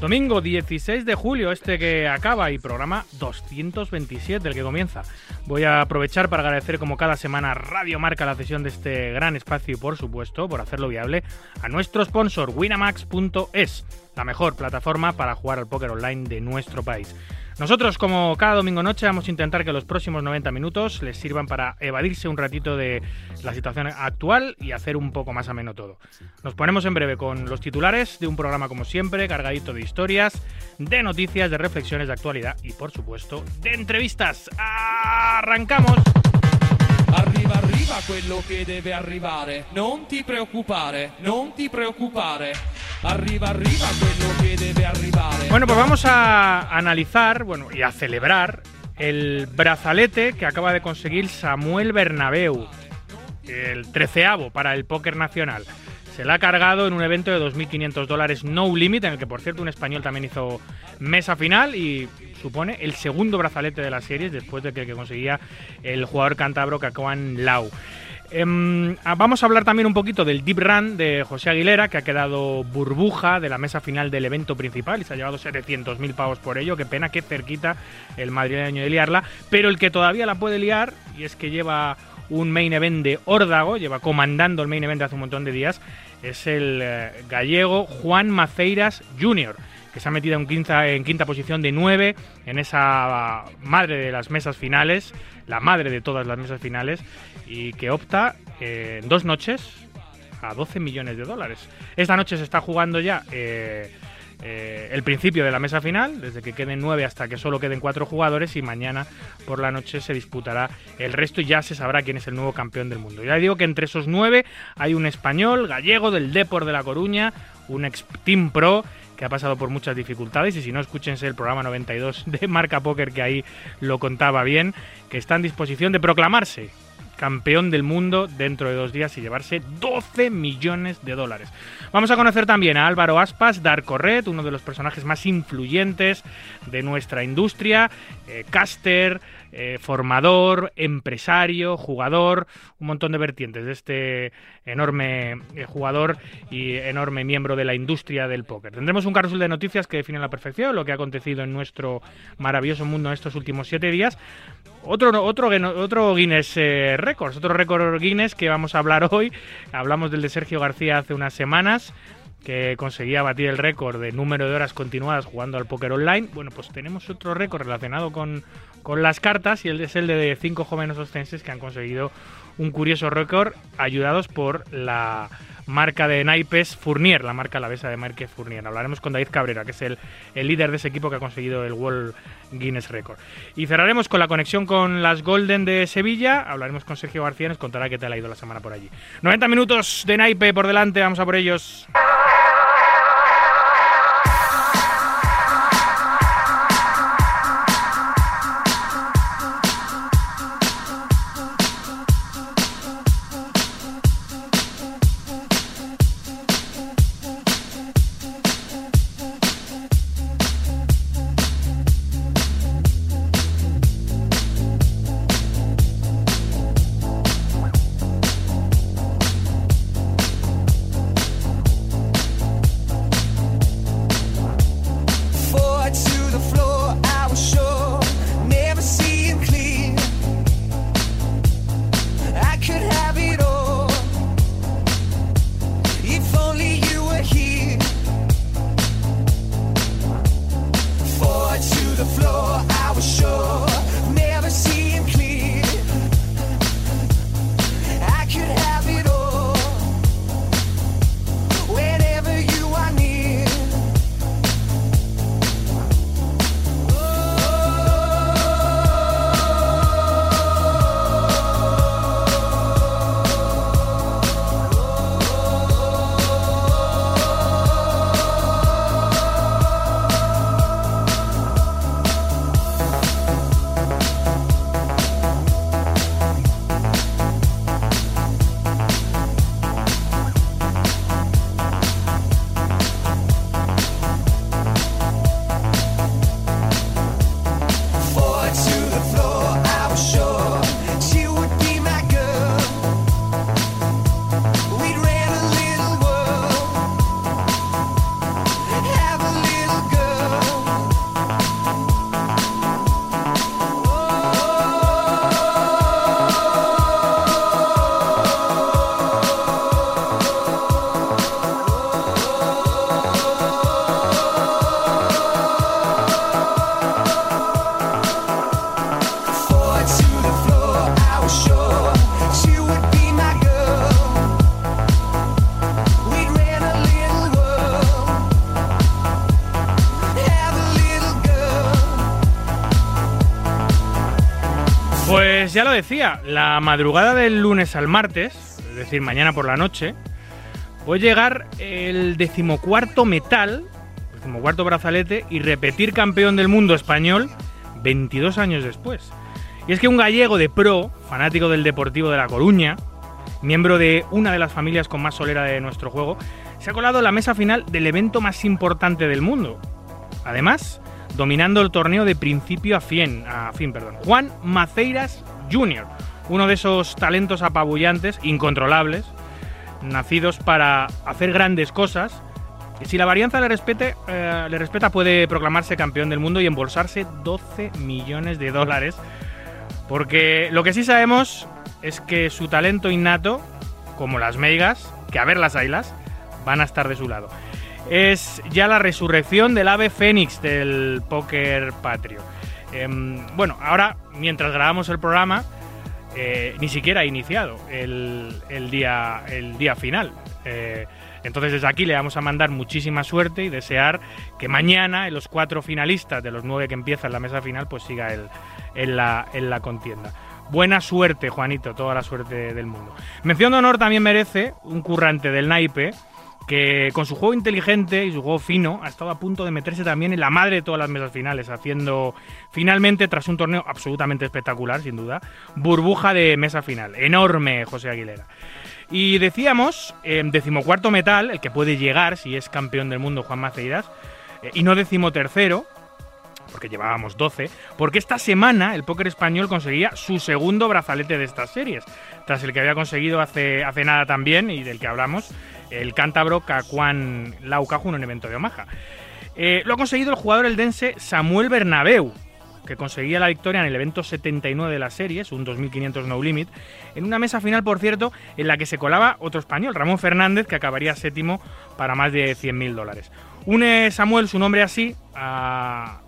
Domingo 16 de julio, este que acaba y programa 227, el que comienza. Voy a aprovechar para agradecer como cada semana Radio Marca la cesión de este gran espacio y por supuesto, por hacerlo viable, a nuestro sponsor winamax.es, la mejor plataforma para jugar al póker online de nuestro país. Nosotros, como cada domingo noche, vamos a intentar que los próximos 90 minutos les sirvan para evadirse un ratito de la situación actual y hacer un poco más ameno todo. Nos ponemos en breve con los titulares de un programa como siempre, cargadito de historias, de noticias, de reflexiones de actualidad y, por supuesto, de entrevistas. ¡Arrancamos! Arriva, arriva quello che deve arrivare. Non ti preoccupare, non ti preoccupare. Arriva, arriva quello che debe arrivare. Bueno, pues vamos a analizar y a celebrar el brazalete que acaba de conseguir Samuel Bernabeu, el treceavo para el póker nacional. Se la ha cargado en un evento de 2.500 dólares no limit, en el que por cierto un español también hizo mesa final y supone el segundo brazalete de las series después de que, que conseguía el jugador cántabro Cacoan Lau. Em, ah, vamos a hablar también un poquito del Deep Run de José Aguilera, que ha quedado burbuja de la mesa final del evento principal y se ha llevado 700.000 pavos por ello. Qué pena, qué cerquita el madrileño de liarla. Pero el que todavía la puede liar, y es que lleva un main event de órdago, lleva comandando el main event hace un montón de días, es el eh, gallego Juan Maceiras Jr., que se ha metido en quinta, en quinta posición de 9 en esa madre de las mesas finales, la madre de todas las mesas finales, y que opta eh, en dos noches a 12 millones de dólares. Esta noche se está jugando ya eh, eh, el principio de la mesa final, desde que queden nueve hasta que solo queden cuatro jugadores y mañana por la noche se disputará el resto y ya se sabrá quién es el nuevo campeón del mundo. Ya digo que entre esos nueve hay un español, gallego del Depor de La Coruña, un ex Team Pro que ha pasado por muchas dificultades y si no escúchense el programa 92 de Marca Póker que ahí lo contaba bien, que está en disposición de proclamarse campeón del mundo dentro de dos días y llevarse 12 millones de dólares. Vamos a conocer también a Álvaro Aspas, Darko Red, uno de los personajes más influyentes de nuestra industria, eh, caster, eh, formador, empresario, jugador, un montón de vertientes de este enorme eh, jugador y enorme miembro de la industria del póker. Tendremos un carrusel de noticias que define a la perfección lo que ha acontecido en nuestro maravilloso mundo en estos últimos siete días. Otro, otro, otro Guinness Records, otro récord Guinness que vamos a hablar hoy. Hablamos del de Sergio García hace unas semanas que conseguía batir el récord de número de horas continuadas jugando al póker online. Bueno, pues tenemos otro récord relacionado con, con las cartas y es el de cinco jóvenes ostenses que han conseguido un curioso récord ayudados por la marca de naipes Fournier, la marca alavesa de Marque Fournier. Hablaremos con David Cabrera, que es el, el, líder de ese equipo que ha conseguido el World Guinness Record. Y cerraremos con la conexión con las Golden de Sevilla. Hablaremos con Sergio García, nos contará qué tal ha ido la semana por allí. 90 minutos de naipe por delante, vamos a por ellos. Lo decía, la madrugada del lunes al martes, es decir, mañana por la noche, puede llegar el decimocuarto metal, decimocuarto brazalete y repetir campeón del mundo español 22 años después. Y es que un gallego de pro, fanático del Deportivo de La Coruña, miembro de una de las familias con más solera de nuestro juego, se ha colado la mesa final del evento más importante del mundo. Además, dominando el torneo de principio a fin, a fin perdón. Juan Maceiras Jr., uno de esos talentos apabullantes, incontrolables, nacidos para hacer grandes cosas. Si la varianza le, respete, eh, le respeta, puede proclamarse campeón del mundo y embolsarse 12 millones de dólares. Porque lo que sí sabemos es que su talento innato, como las meigas, que a ver las ailas, van a estar de su lado es ya la resurrección del ave fénix del póker patrio. Em, bueno, ahora, mientras grabamos el programa, eh, ni siquiera ha iniciado el, día, el día final. Eh, entonces desde aquí le vamos a mandar muchísima suerte y desear que mañana en los cuatro finalistas de los nueve que empiezan la mesa final pues siga el, en, la, en la contienda. Buena suerte, Juanito, toda la suerte del mundo. Mención de honor también merece un currante del naipe, que con su juego inteligente y su juego fino ha estado a punto de meterse también en la madre de todas las mesas finales, haciendo finalmente, tras un torneo absolutamente espectacular, sin duda, burbuja de mesa final. Enorme, José Aguilera. Y decíamos, decimocuarto metal, el que puede llegar si es campeón del mundo Juan Maceiras, eh, y no decimotercero, porque llevábamos 12, porque esta semana el póker español conseguía su segundo brazalete de estas series, tras el que había conseguido hace, hace nada también y del que hablamos el cántabro Cacuán Laucaju en un evento de Omaha. Eh, lo ha conseguido el jugador eldense Samuel Bernabeu, que conseguía la victoria en el evento 79 de la series, un 2500 no limit, en una mesa final, por cierto, en la que se colaba otro español, Ramón Fernández, que acabaría séptimo para más de 100.000 dólares. Une Samuel su nombre así a,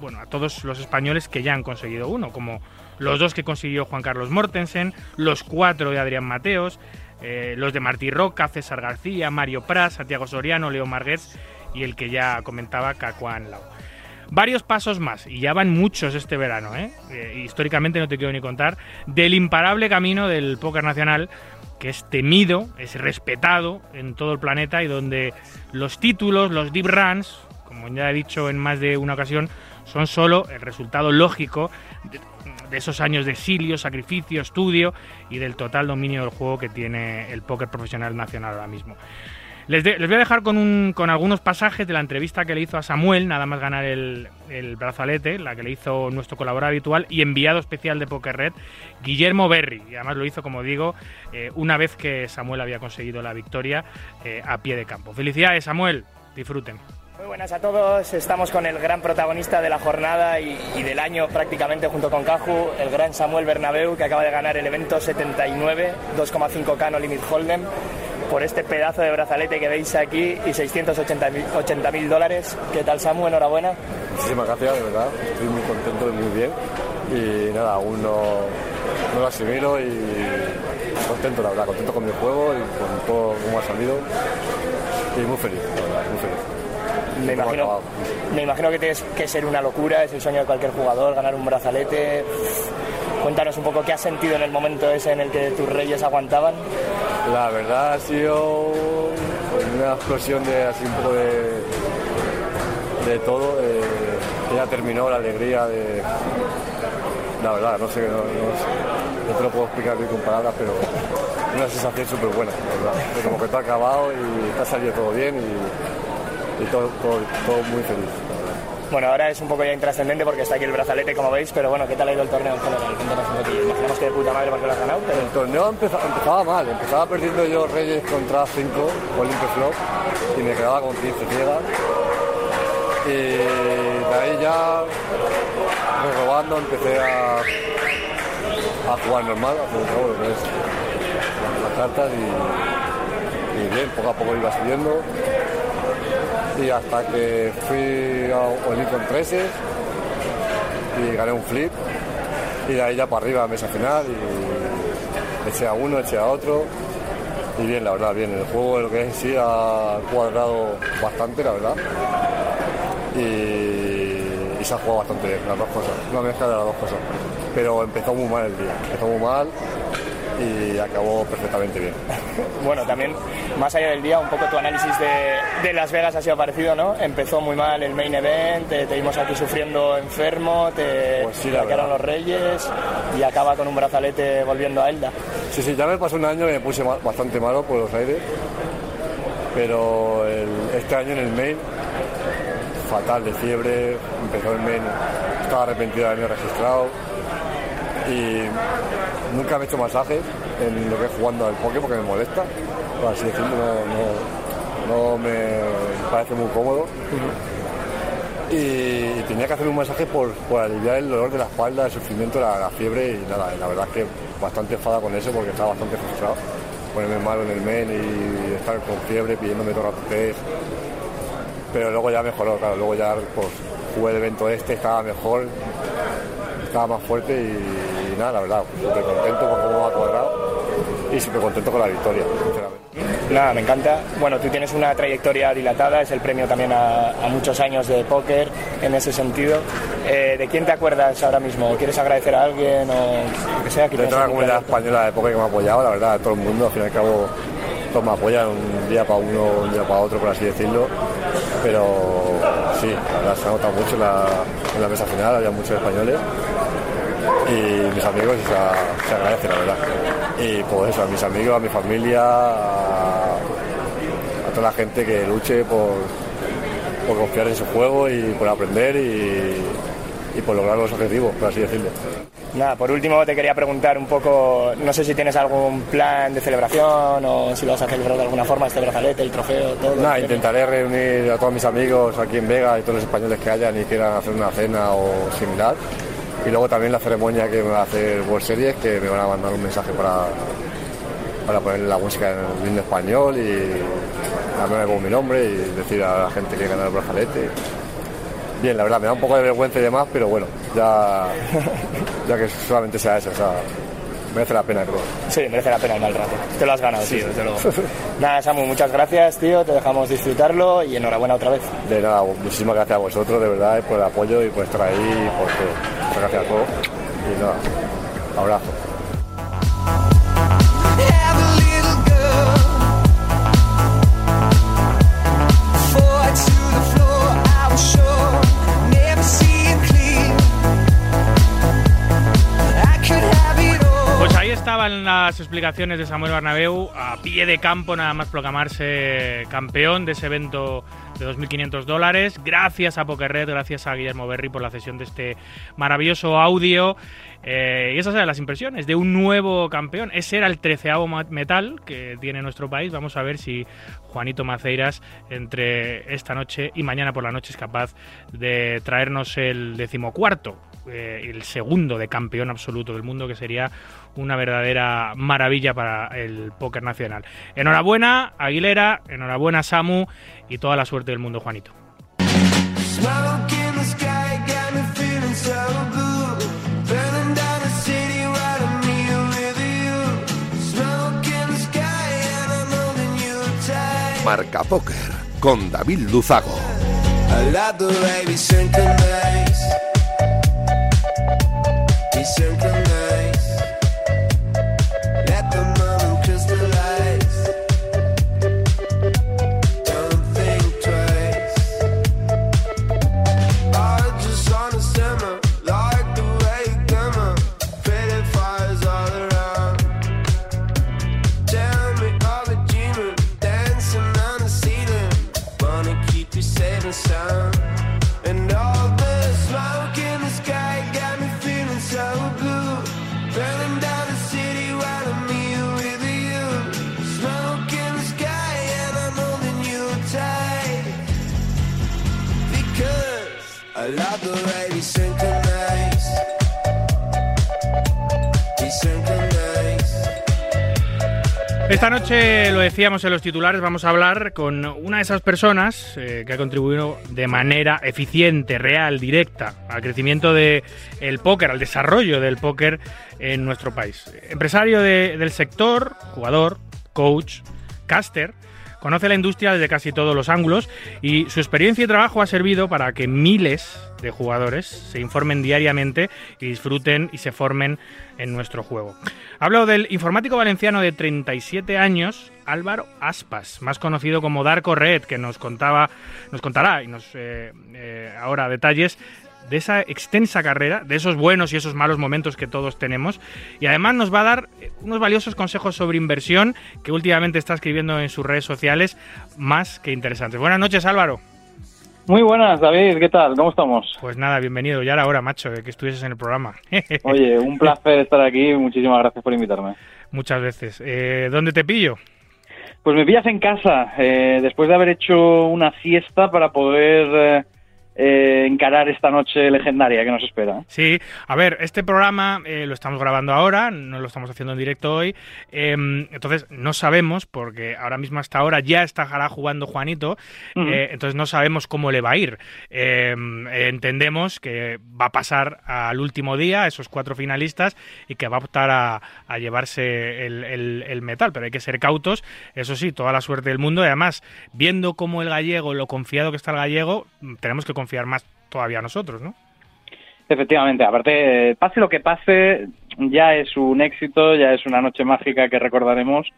bueno, a todos los españoles que ya han conseguido uno, como los dos que consiguió Juan Carlos Mortensen, los cuatro de Adrián Mateos, eh, los de Martí Roca, César García, Mario Pras, Santiago Soriano, Leo Marguets y el que ya comentaba, Cacuán Lau. Varios pasos más, y ya van muchos este verano, ¿eh? ¿eh? históricamente no te quiero ni contar, del imparable camino del póker nacional, que es temido, es respetado en todo el planeta y donde los títulos, los deep runs, como ya he dicho en más de una ocasión, son solo el resultado lógico de esos años de exilio, sacrificio, estudio y del total dominio del juego que tiene el póker profesional nacional ahora mismo. Les, voy a dejar con, con, algunos pasajes de la entrevista que le hizo a Samuel, nada más ganar el, brazalete, la que le hizo nuestro colaborador habitual y enviado especial de Poker Red, Guillermo Berry. Y además lo hizo, como digo, eh, una vez que Samuel había conseguido la victoria eh, a pie de campo. Felicidades, Samuel. Disfruten. Muy buenas a todos, estamos con el gran protagonista de la jornada y, del año prácticamente junto con Caju, el gran Samuel Bernabeu que acaba de ganar el evento 79, 2,5K no limit hold'em por este pedazo de brazalete que veis aquí y 680 mil dólares. ¿Qué tal Samu? Enhorabuena. Muchísimas gracias, de verdad, estoy muy contento y muy bien y nada, aún no, lo asimilo y contento, la verdad, contento con mi juego y con todo cómo ha salido y muy feliz, la verdad, muy feliz me imagino, me imagino que tienes que ser una locura, es el sueño de cualquier jugador, ganar un brazalete. Cuéntanos un poco qué has sentido en el momento ese en el que tus reyes aguantaban. La verdad ha sido una explosión de así un poco de, de todo. ya terminó la alegría de. La verdad, no sé, no, no, te lo puedo explicar bien con palabras, pero una sensación súper buena, la verdad. como que te ha acabado y te ha salido todo bien y y todo, todo, muy feliz. Bueno, ahora es un poco ya intrascendente porque está aquí el brazalete, como veis, pero bueno, ¿qué tal ha ido el torneo en general? Imaginamos que de puta madre porque lo has ganado. Pero... El torneo empezaba, mal, empezaba perdiendo yo Reyes contra 5 o Limpio Flop y me quedaba con 15 ciegas. Y de ahí ya, robando, empecé a, a jugar normal, a es las cartas y, y bien, poco a poco iba subiendo y hasta que fui a Olin con 13 y gané un flip y de ahí ya para arriba mesa final y eché a uno, eché a otro y bien, la verdad, bien. El juego lo que es sí ha cuadrado bastante, la verdad. Y, se ha jugado bastante bien, las dos cosas, una mezcla de las dos cosas. Pero empezó muy mal el día, empezó muy mal y acabó perfectamente bien. Bueno, también, más allá del día, un poco tu análisis de, de Las Vegas ha sido parecido, ¿no? Empezó muy mal el main event, te, vimos aquí sufriendo enfermo, te Pues sí, sacaron los Reyes y acaba con un brazalete volviendo a Elda. Sí, sí, ya me pasó un año que me puse bastante malo por los aires, pero el- este año en el main, fatal de fiebre, empezó el main, estaba arrepentido de haberme registrado y nunca me he hecho masajes en lo que es jugando al poke porque me molesta, así decirlo, no, no- no me parece muy cómodo. Y, tenía que hacer un masaje por, aliviar el dolor de la espalda, el sufrimiento, la, la fiebre y nada, la verdad es que bastante enfada con eso porque estaba bastante frustrado. Ponerme malo en el men y estar con fiebre pidiéndome todo el. Pero luego ya mejoró, claro, luego ya pues, jugué el evento este, estaba mejor, estaba más fuerte y, nada, la verdad, súper contento por cómo ha cuadrado y súper contento con la victoria, sinceramente. Nada, me encanta. Bueno, tú tienes una trayectoria dilatada, es el premio también a, a muchos años de póker en ese sentido. Eh, ¿De quién te acuerdas ahora mismo? ¿Quieres agradecer a alguien o lo que sea? de toda la comunidad española de poker que me ha apoyado, la verdad, todo el mundo, al fin y al cabo, todos me apoyan un día para uno, un día para otro, por así decirlo. Pero sí, la verdad, se ha notado mucho en la, en la mesa final, había muchos españoles. Y mis amigos y se, se agradece, la verdad. Y pues eso, a mis amigos, a mi familia, a, a toda la gente que luche por, por confiar en su juego y por aprender y, y por lograr los objetivos, por así decirlo. Nada, por último te quería preguntar un poco, no sé si tienes algún plan de celebración o si lo vas a celebrar de alguna forma, este brazalete, el trofeo, todo. Nada, intentaré reunir a todos mis amigos aquí en Vega y todos los españoles que hayan y quieran hacer una cena o similar. Y luego también la ceremonia que me va a hacer World Series, que me van a mandar un mensaje para, para poner la música en el español y darme con mi nombre y decir a la gente que gana el brazalete. Bien, la verdad, me da un poco de vergüenza y demás, pero bueno, ya, ya que solamente sea eso, o sea, merece la pena, creo. Sí, merece la pena el mal rato. Te lo has ganado, tío, desde luego. Nada, Samu, muchas gracias, tío, te dejamos disfrutarlo y enhorabuena otra vez. De nada, muchísimas gracias a vosotros, de verdad, por el apoyo y por estar ahí, y por todo. Muchas gracias a todos. Y nada, abrazo. Estaban las explicaciones de Samuel Bernabéu a pie de campo, nada más proclamarse campeón de ese evento de 2.500 dólares. Gracias a Pokerred, gracias a Guillermo Berry por la cesión de este maravilloso audio. Eh, y esas eran las impresiones de un nuevo campeón. Ese era el treceavo metal que tiene nuestro país. Vamos a ver si Juanito Maceiras entre esta noche y mañana por la noche es capaz de traernos el decimocuarto, eh, el segundo de campeón absoluto del mundo, que sería una verdadera maravilla para el póker nacional. Enhorabuena, Aguilera, enhorabuena, Samu, y toda la suerte del mundo, Juanito. Marca Póker con David Luzago. E se Esta noche, lo decíamos en los titulares, vamos a hablar con una de esas personas eh, que ha contribuido de manera eficiente, real, directa al crecimiento del el póker, al desarrollo del póker en nuestro país. Empresario de- del sector, jugador, coach, caster, Conoce la industria desde casi todos los ángulos y su experiencia y trabajo ha servido para que miles de jugadores se informen diariamente y disfruten y se formen en nuestro juego. Hablo del informático valenciano de 37 años, Álvaro Aspas, más conocido como Darko Red, que nos contaba, nos contará y nos eh, eh, ahora detalles de esa extensa carrera, de esos buenos y esos malos momentos que todos tenemos. Y además nos va a dar unos valiosos consejos sobre inversión que últimamente está escribiendo en sus redes sociales, más que interesantes. Buenas noches, Álvaro. Muy buenas, David, ¿qué tal? ¿Cómo estamos? Pues nada, bienvenido. Ya era hora, macho, de que estuvieses en el programa. Oye, un placer estar aquí. Muchísimas gracias por invitarme. Muchas veces. Eh, ¿Dónde te pillo? Pues me pillas en casa, eh, después de haber hecho una siesta para poder eh, eh, encarar esta noche legendaria que nos espera. Sí, a ver, este programa eh, lo estamos grabando ahora, no lo estamos haciendo en directo hoy, eh, entonces no sabemos, porque ahora mismo hasta ahora ya estará jugando Juanito, eh, entonces no sabemos cómo le va a ir. Eh, entendemos que va a pasar al último día, a esos cuatro finalistas, y que va a optar a, a llevarse el, el- el metal, pero hay que ser cautos, eso sí, toda la suerte del mundo, y además, viendo cómo el gallego, lo confiado que está el gallego, tenemos que confiar más todavía nosotros, ¿no? Efectivamente, aparte, pase lo que pase, ya es un éxito, ya es una noche mágica que recordaremos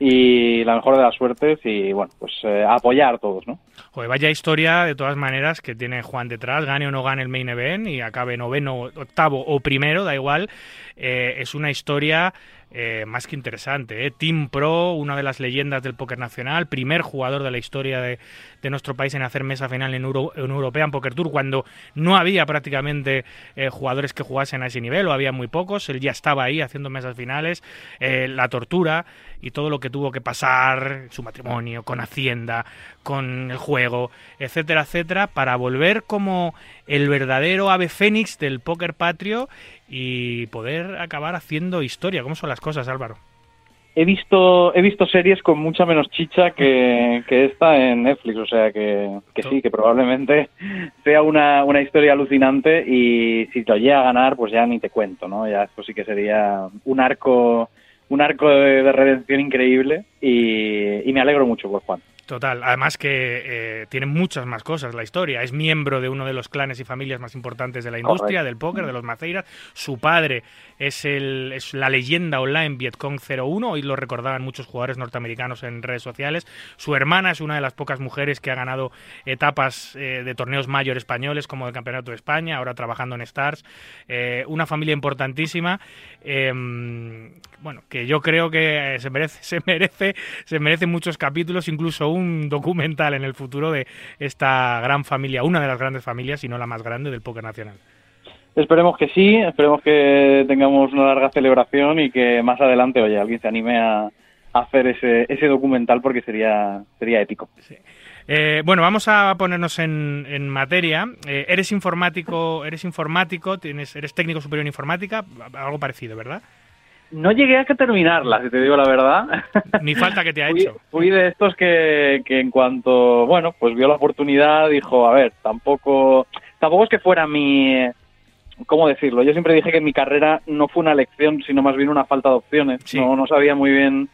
y la mejor de las suertes y bueno, pues eh, a apoyar todos, ¿no? Joder, vaya historia de todas maneras que tiene Juan detrás, gane o no gane el main event y acabe noveno, octavo o primero, da igual. Eh, es una historia eh, más que interesante. ¿eh? Team Pro, una de las leyendas del póker nacional, primer jugador de la historia de, de nuestro país en hacer mesa final en, Euro, en Poker Tour, cuando no había prácticamente eh, jugadores que jugasen a ese nivel, o había muy pocos. Él ya estaba ahí haciendo mesas finales, eh, la tortura y todo lo que tuvo que pasar, su matrimonio, con Hacienda, con el juego, etcétera, etcétera, para volver como el verdadero ave fénix del póker patrio y poder acabar haciendo historia. ¿Cómo son las cosas, Álvaro? He visto, he visto series con mucha menos chicha que, que esta en Netflix, o sea que, que sí, que probablemente sea una, una historia alucinante y si lo llega a ganar, pues ya ni te cuento, ¿no? Ya esto sí que sería un arco, un arco de, de redención increíble y, y me alegro mucho por Juan. Total, además que eh, tiene muchas más cosas la historia. Es miembro de uno de los clanes y familias más importantes de la industria, Correcto. del póker, de los Maceiras. Su padre es, el, es la leyenda online Vietcong 01, hoy lo recordaban muchos jugadores norteamericanos en redes sociales. Su hermana es una de las pocas mujeres que ha ganado etapas eh, de torneos mayor españoles, como el Campeonato de España, ahora trabajando en Stars. Eh, una familia importantísima. Eh, bueno, que yo creo que se merece, se merece, se merece muchos capítulos, incluso un documental en el futuro de esta gran familia, una de las grandes familias, y no la más grande del póker nacional. Esperemos que sí, esperemos que tengamos una larga celebración y que más adelante, oye, alguien se anime a, a hacer ese, ese documental porque sería, sería épico. Eh, bueno, vamos a ponernos en, en materia. Eh, eres informático, eres informático, tienes, eres técnico superior en informática, algo parecido, ¿verdad? No llegué a que terminarla, si te digo la verdad. Ni falta que te ha hecho. fui de estos que, que en cuanto, bueno, pues vio la oportunidad, dijo, a ver, tampoco, tampoco es que fuera mi, ¿cómo decirlo? Yo siempre dije que mi carrera no fue una elección, sino más bien una falta de opciones. Sí. No, no sabía muy bien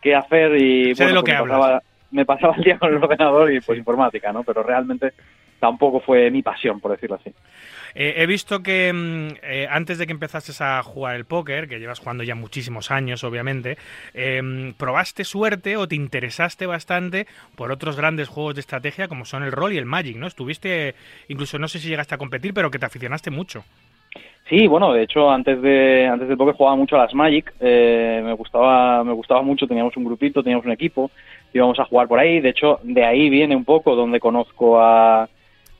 qué hacer y Sé de bueno, lo que pues me, hablas. pasaba, me pasaba el día con el ordenador y pues Sí. informática, ¿no? Pero realmente tampoco fue mi pasión, por decirlo así. Eh, he visto que mm, eh, antes de que empezases a jugar el póker, que llevas jugando ya muchísimos años, obviamente, eh, probaste suerte o te interesaste bastante por otros grandes juegos de estrategia como son el rol y el Magic, ¿no? Estuviste, incluso no sé si llegaste a competir, pero que te aficionaste mucho. Sí, bueno, de hecho antes de antes del póker jugaba mucho a las Magic, eh, me gustaba me gustaba mucho, teníamos un grupito, teníamos un equipo, íbamos a jugar por ahí, de hecho de ahí viene un poco donde conozco a,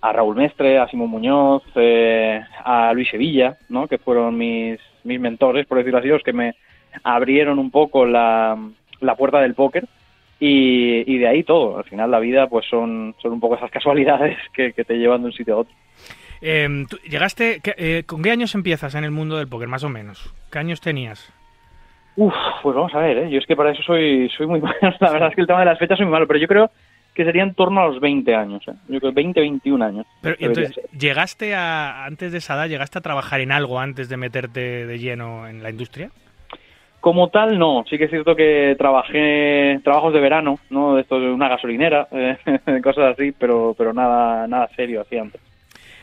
a Raúl Mestre, a Simón Muñoz, eh, a Luis Sevilla, ¿no? que fueron mis mis mentores, por decirlo así, los que me abrieron un poco la, la puerta del póker y, y de ahí todo. Al final la vida pues son, son un poco esas casualidades que, que te llevan de un sitio a otro. Eh, tú llegaste, ¿qué- eh, ¿Con qué años empiezas en el mundo del póker, más o menos? ¿Qué años tenías? Uf, pues vamos a ver, ¿eh? yo es que para eso soy, soy muy malo. La verdad es que el tema de las fechas soy muy malo, pero yo creo que sería en torno a los 20 años. ¿eh? Yo creo 20, 21 años. Pero, entonces, ser. ¿llegaste a, antes de esa edad, llegaste a trabajar en algo antes de meterte de lleno en la industria? Como tal, no. Sí que es cierto que trabajé trabajos de verano, ¿no? Esto de una gasolinera, eh, cosas así, pero, pero nada, nada serio así antes.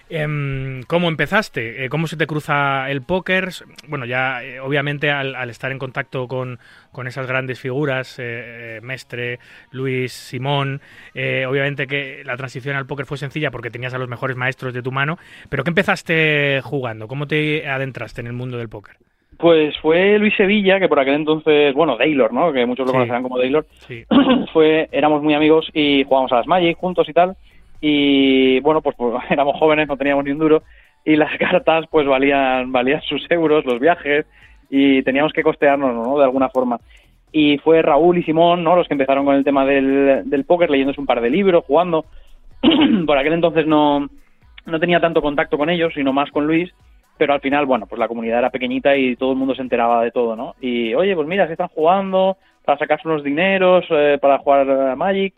Em, ¿Cómo empezaste? Eh, ¿Cómo se te cruza el póker? Bueno, ya eh, obviamente al, al estar en contacto con, con esas grandes figuras, eh, eh, Mestre, Luis, Simón, eh, obviamente que la transición al póker fue sencilla porque tenías a los mejores maestros de tu mano, pero ¿qué empezaste jugando? ¿Cómo te adentraste en el mundo del póker? Pues fue Luis Sevilla, que por aquel entonces, bueno, Daylor, ¿no? Que muchos lo Sí. conocerán como Daylor. Sí. fue, éramos muy amigos y jugábamos a las Magic juntos y tal. Y bueno, pues, pues, éramos jóvenes, no teníamos ni un duro. Y las cartas, pues valían, valían sus euros, los viajes, y teníamos que costearnos, ¿no? De alguna forma. Y fue Raúl y Simón, ¿no? Los que empezaron con el tema del, del póker, leyéndose un par de libros, jugando. por aquel entonces no, no tenía tanto contacto con ellos, sino más con Luis pero al final, bueno, pues la comunidad era pequeñita y todo el mundo se enteraba de todo, ¿no? Y, oye, pues mira, se están jugando para sacarse unos dineros, eh, para jugar a Magic.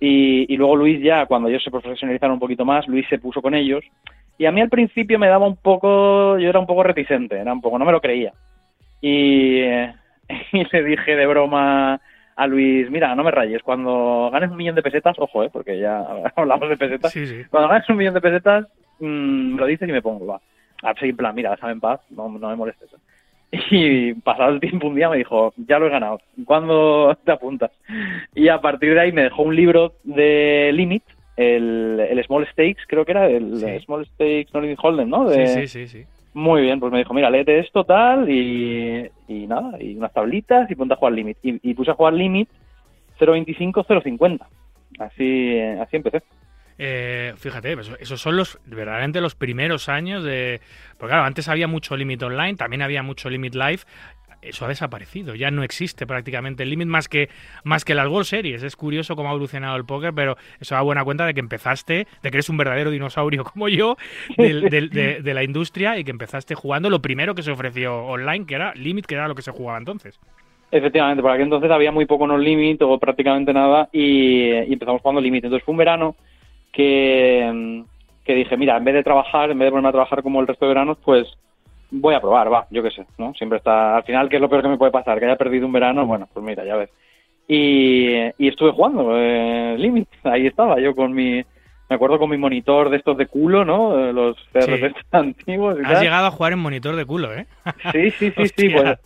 Y, y luego Luis ya, cuando ellos se profesionalizaron un poquito más, Luis se puso con ellos. Y a mí al principio me daba un poco, yo era un poco reticente, era un poco, no me lo creía. Y, y le dije de broma a Luis, mira, no me rayes, cuando ganes un millón de pesetas, ojo, eh, porque ya hablamos de pesetas, Sí, sí. cuando ganes un millón de pesetas, mm, me lo dices y me pongo, va. Así en plan, mira, déjame en paz, no, no me molestes. Y pasado el tiempo un día me dijo, ya lo he ganado, ¿cuándo te apuntas? Y a partir de ahí me dejó un libro de Limit, el, el Small Stakes, creo que era, el Sí. Small Stakes No Limit Hold'em, ¿no? De- Sí, sí, sí, sí. Muy bien, pues me dijo, mira, léete esto, tal, y, y nada, y unas tablitas y ponte a jugar Limit. Y, y puse a jugar Limit 0.25, 0.50. Así, así empecé. Eh, fíjate, eso- esos son los verdaderamente los primeros años de. Porque claro, antes había mucho Limit Online, también había mucho Limit Live. Eso ha desaparecido, ya no existe prácticamente el Limit más que, más que las World Series. Es curioso cómo ha evolucionado el póker, pero eso da buena cuenta de que empezaste, de que eres un verdadero dinosaurio como yo del- del- de, de la industria y que empezaste jugando lo primero que se ofreció online, que era Limit, que era lo que se jugaba entonces. Efectivamente, por aquel entonces había muy poco no limit o prácticamente nada y empezamos jugando limit. Entonces fue un verano que, que dije, mira, en vez de trabajar, en vez de ponerme a trabajar como el resto de veranos, pues voy a probar, va, yo qué sé, ¿no? Siempre está, al final, ¿qué es lo peor que me puede pasar? Que haya perdido un verano, bueno, pues mira, ya ves. Y, y estuve jugando, eh, limit, ahí estaba yo con mi, me acuerdo con mi monitor de estos de culo, ¿no? Eh, Los CRPs antiguos y Has tal. llegado a jugar en monitor de culo, ¿eh? Sí, sí, sí, sí, pues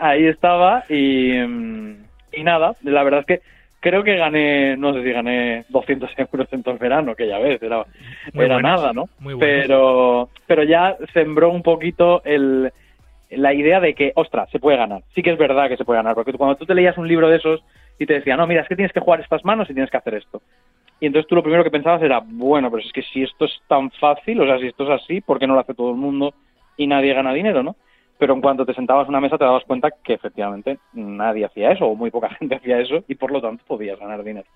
ahí estaba y, mm, y nada, la verdad es que creo que gané, no sé si gané 200 euros en todo el verano, que ya ves, era, Muy era buenos, nada, ¿no? muy. Pero, pero ya sembró un poquito el, la idea de que, ostras, se puede ganar. Sí que es verdad que se puede ganar, porque cuando tú te leías un libro de esos y te decía, no, mira, es que tienes que jugar estas manos y tienes que hacer esto. Y entonces tú lo primero que pensabas era, bueno, pero es que si esto es tan fácil, o sea, si esto es así, ¿por qué no lo hace todo el mundo y nadie gana dinero, no? Pero en cuanto te sentabas en una mesa te dabas cuenta que efectivamente nadie hacía eso, o muy poca gente hacía eso, y por lo tanto podías ganar dinero.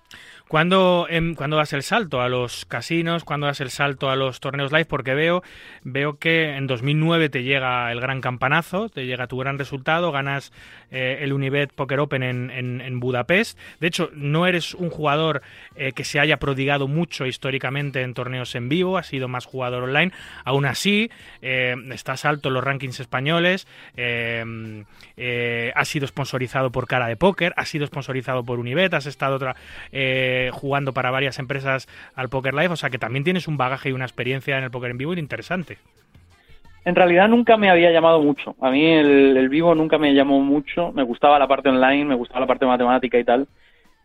¿Cuándo, em, cuándo das el salto a los casinos? ¿Cuándo das el salto a los torneos live? Porque veo, veo que en 2009 te llega el gran campanazo, te llega tu gran resultado, ganas eh, el Unibet Poker Open en, en- en Budapest. De hecho, no eres un jugador eh, que se haya prodigado mucho históricamente en torneos en vivo, has sido más jugador online. Aún así, eh, estás alto en los rankings españoles, eh, eh, has sido sponsorizado por Cara de Póker, has sido sponsorizado por Unibet, has estado otra, eh, jugando para varias empresas al Poker Live, o sea que también tienes un bagaje y una experiencia en el póker en vivo interesante. En realidad nunca me había llamado mucho. A mí el, el vivo nunca me llamó mucho. Me gustaba la parte online, me gustaba la parte matemática y tal.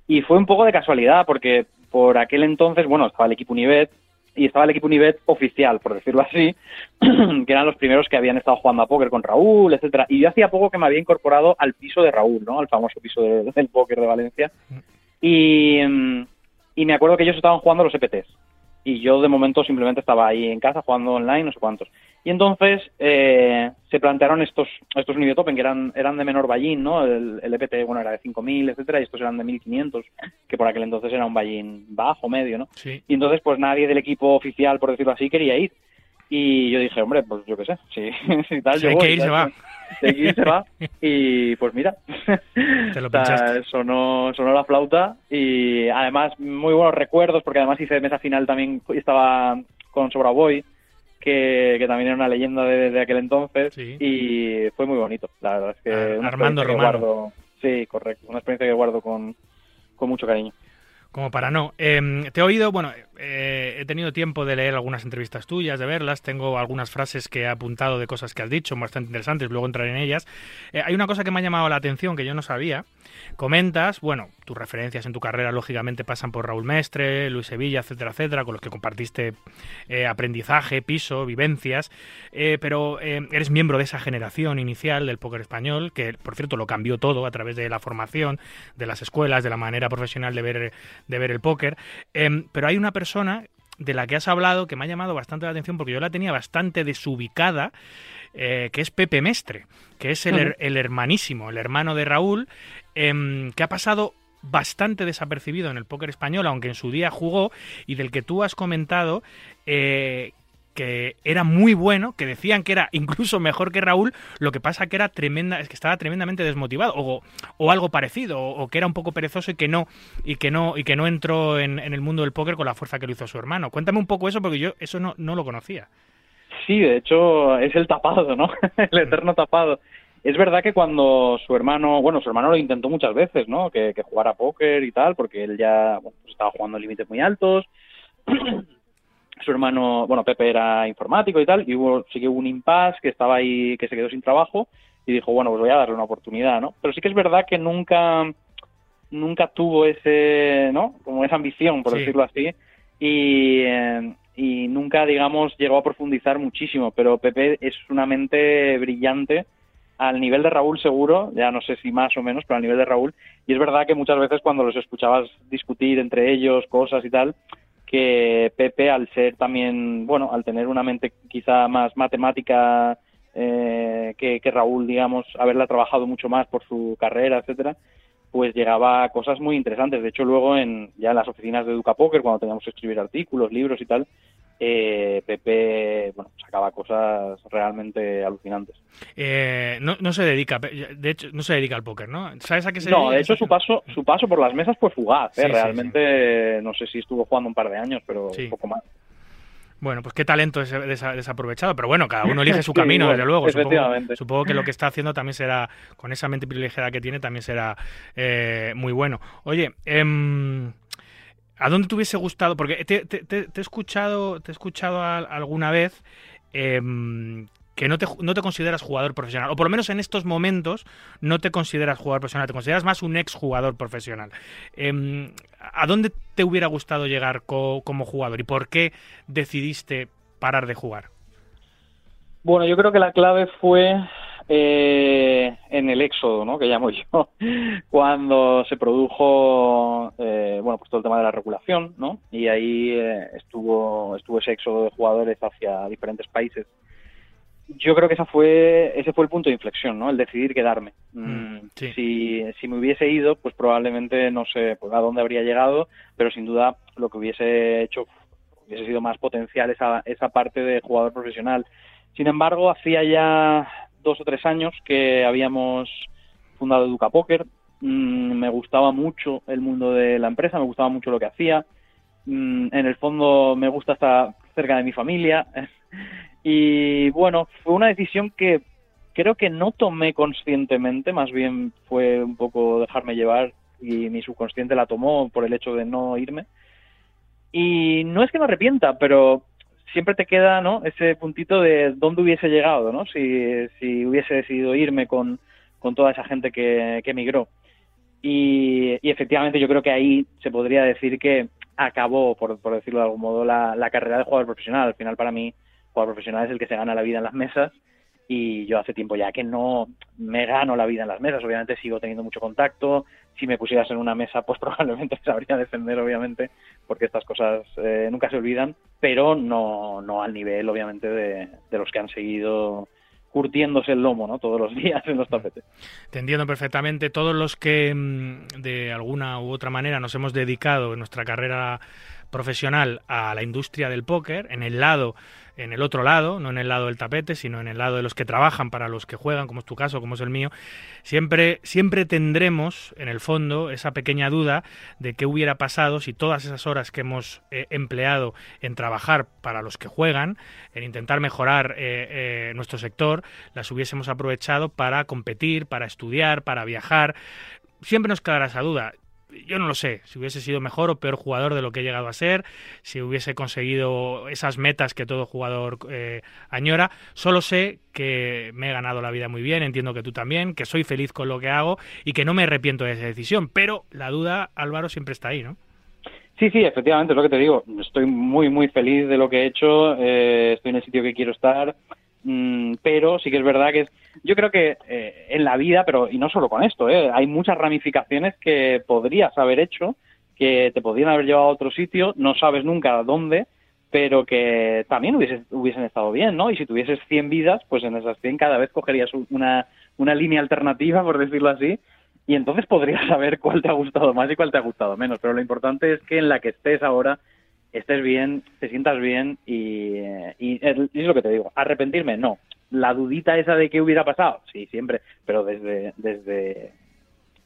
Y fue un poco de casualidad, porque por aquel entonces, bueno, estaba el equipo Unibet y estaba el equipo Unibet oficial, por decirlo así, que eran los primeros que habían estado jugando a póker con Raúl, etcétera. Y yo hacía poco que me había incorporado al piso de Raúl, ¿no? Al famoso piso de- del póker de Valencia. Y, y me acuerdo que ellos estaban jugando los EPTs. Y yo de momento simplemente estaba ahí en casa jugando online, no sé cuántos. Y entonces eh, se plantearon estos estos Unibet Open, que eran, eran de menor ballín, ¿no? El, el EPT, bueno, era de 5.000, etcétera, y estos eran de 1.500, que por aquel entonces era un ballín bajo, medio, ¿no? Sí. Y entonces, pues nadie del equipo oficial, por decirlo así, quería ir. Y yo dije, hombre, pues yo qué sé, si, si tal, Si yo hay voy, que ir, se va. Si hay que ir, se va. Y pues mira, Te lo pinchaste. sonó, sonó la flauta y además muy buenos recuerdos, porque además hice mesa final también y estaba con Sobra Boy, que, que también era una leyenda de, de aquel entonces Sí. y fue muy bonito. La verdad es que Ar- una Armando que Romano. guardo- sí, correcto, una experiencia que guardo con, con mucho cariño. Como para no. Eh, te he oído, bueno, eh, he tenido tiempo de leer algunas entrevistas tuyas, de verlas, tengo algunas frases que he apuntado de cosas que has dicho, bastante interesantes, luego entraré en ellas. Eh, hay una cosa que me ha llamado la atención que yo no sabía. Comentas, bueno, tus referencias en tu carrera lógicamente pasan por Raúl Mestre, Luis Sevilla, etcétera, etcétera, con los que compartiste eh, aprendizaje, piso, vivencias, pero eres miembro de esa generación inicial del póker español, que por cierto lo cambió todo a través de la formación, de las escuelas, de la manera profesional de ver, de ver el póker. Em, pero hay una persona de la que has hablado que me ha llamado bastante la atención porque yo la tenía bastante desubicada, eh, que es Pepe Mestre, que es el, her- el hermanísimo, el hermano de Raúl, em, que ha pasado bastante desapercibido en el póker español, aunque en su día jugó, y del que tú has comentado eh, que era muy bueno, que decían que era incluso mejor que Raúl, lo que pasa que era tremenda, es que estaba tremendamente desmotivado, o, o algo parecido, o, o que era un poco perezoso y que no, y que no, y que no entró en, en el mundo del póker con la fuerza que lo hizo su hermano. Cuéntame un poco eso, porque yo eso no, no lo conocía. Sí, de hecho es el tapado, ¿no? el eterno tapado. Es verdad que cuando su hermano, bueno, su hermano lo intentó muchas veces, ¿no? Que, que jugara póker y tal, porque él ya bueno, pues estaba jugando límites muy altos. su hermano, bueno, Pepe era informático y tal, y hubo, sí que hubo un impasse que estaba ahí, que se quedó sin trabajo, y dijo, bueno, pues voy a darle una oportunidad, ¿no? Pero sí que es verdad que nunca, nunca tuvo ese, ¿no? Como esa ambición, por Sí. decirlo así, y, eh, y nunca, digamos, llegó a profundizar muchísimo, pero Pepe es una mente brillante al nivel de Raúl seguro, ya no sé si más o menos, pero al nivel de Raúl, y es verdad que muchas veces cuando los escuchabas discutir entre ellos cosas y tal, que Pepe al ser también, bueno, al tener una mente quizá más matemática eh, que, que Raúl, digamos, haberla trabajado mucho más por su carrera, etcétera, pues llegaba a cosas muy interesantes. De hecho, luego en ya en las oficinas de Educa Poker, cuando teníamos que escribir artículos, libros y tal, eh, Pepe, bueno, sacaba cosas realmente alucinantes. Eh, no, no se dedica, de hecho, no se dedica al póker, ¿no? ¿Sabes a qué se No, dedica? de hecho su paso, su paso por las mesas fue fugaz, ¿eh? Sí, sí, realmente no sé si estuvo jugando un par de años, pero un poco más. Bueno, pues qué talento desa- desaprovechado, pero bueno, cada uno elige su camino, desde luego. Supongo, supongo que lo que está haciendo también será, con esa mente privilegiada que tiene, también será muy bueno. Oye, em, ¿a dónde te hubiese gustado? Porque te, te- he escuchado, te he escuchado al- alguna vez em, que no te, no te consideras jugador profesional, o por lo menos en estos momentos no te consideras jugador profesional, te consideras más un ex jugador profesional. Em, ¿A dónde te hubiera gustado llegar co- como jugador y por qué decidiste parar de jugar? Bueno, yo creo que la clave fue eh, en el éxodo, ¿no? Que llamo yo, cuando se produjo, eh, bueno, pues todo el tema de la regulación, ¿no? Y ahí eh, estuvo, estuvo ese éxodo de jugadores hacia diferentes países. Yo creo que esa fue, ese fue el punto de inflexión, ¿no? El decidir quedarme. Mm, sí. si, si me hubiese ido, pues probablemente no sé pues, a dónde habría llegado, pero sin duda lo que hubiese hecho hubiese sido más potencial esa, esa parte de jugador profesional. Sin embargo, hacía ya dos o tres años que habíamos fundado Educa Poker. Mm, me gustaba mucho el mundo de la empresa, me gustaba mucho lo que hacía. Mm, en el fondo me gusta estar cerca de mi familia. y bueno, fue una decisión que creo que no tomé conscientemente, más bien fue un poco dejarme llevar y mi subconsciente la tomó por el hecho de no irme. Y no es que me arrepienta, pero siempre te queda ¿no? ese puntito de dónde hubiese llegado, ¿no? Si, si hubiese decidido irme con, con toda esa gente que, que emigró. Y, y efectivamente yo creo que ahí se podría decir que acabó, por, por decirlo de algún modo, la, la carrera de jugador profesional. Al final para mí, jugador profesional es el que se gana la vida en las mesas y yo hace tiempo ya que no me gano la vida en las mesas. Obviamente sigo teniendo mucho contacto. Si me pusieras en una mesa, pues probablemente sabría defender, obviamente, porque estas cosas eh, nunca se olvidan, pero no, no al nivel, obviamente, de, de los que han seguido curtiéndose el lomo, ¿no? Todos los días en los tapetes. Te entiendo perfectamente. Todos los que mm, de alguna u otra manera nos hemos dedicado en nuestra carrera profesional a la industria del póker, en el lado en el otro lado, no en el lado del tapete, sino en el lado de los que trabajan para los que juegan, como es tu caso, como es el mío, siempre, siempre tendremos en el fondo esa pequeña duda de qué hubiera pasado si todas esas horas que hemos eh, empleado en trabajar para los que juegan, en intentar mejorar eh, eh, nuestro sector, las hubiésemos aprovechado para competir, para estudiar, para viajar. Siempre nos quedará esa duda yo no lo sé, si hubiese sido mejor o peor jugador de lo que he llegado a ser, si hubiese conseguido esas metas que todo jugador eh, añora. Solo sé que me he ganado la vida muy bien, entiendo que tú también, que soy feliz con lo que hago y que no me arrepiento de esa decisión, pero la duda, Álvaro, siempre está ahí, ¿no? Sí, sí, efectivamente, es lo que te digo. Estoy muy, muy feliz de lo que he hecho, eh, estoy en el sitio que quiero estar, pero sí que es verdad que es yo creo que eh, en la vida, pero y no solo con esto, eh, hay muchas ramificaciones que podrías haber hecho, que te podrían haber llevado a otro sitio, no sabes nunca dónde, pero que también hubiesen, hubiesen estado bien, ¿no? Y si tuvieses 100 vidas, pues en esas 100 cada vez cogerías una, una línea alternativa, por decirlo así, y entonces podrías saber cuál te ha gustado más y cuál te ha gustado menos. Pero lo importante es que en la que estés ahora estés bien, te sientas bien y, y, es lo que te digo. Arrepentirme, no la dudita esa de qué hubiera pasado, sí, siempre, pero desde, desde,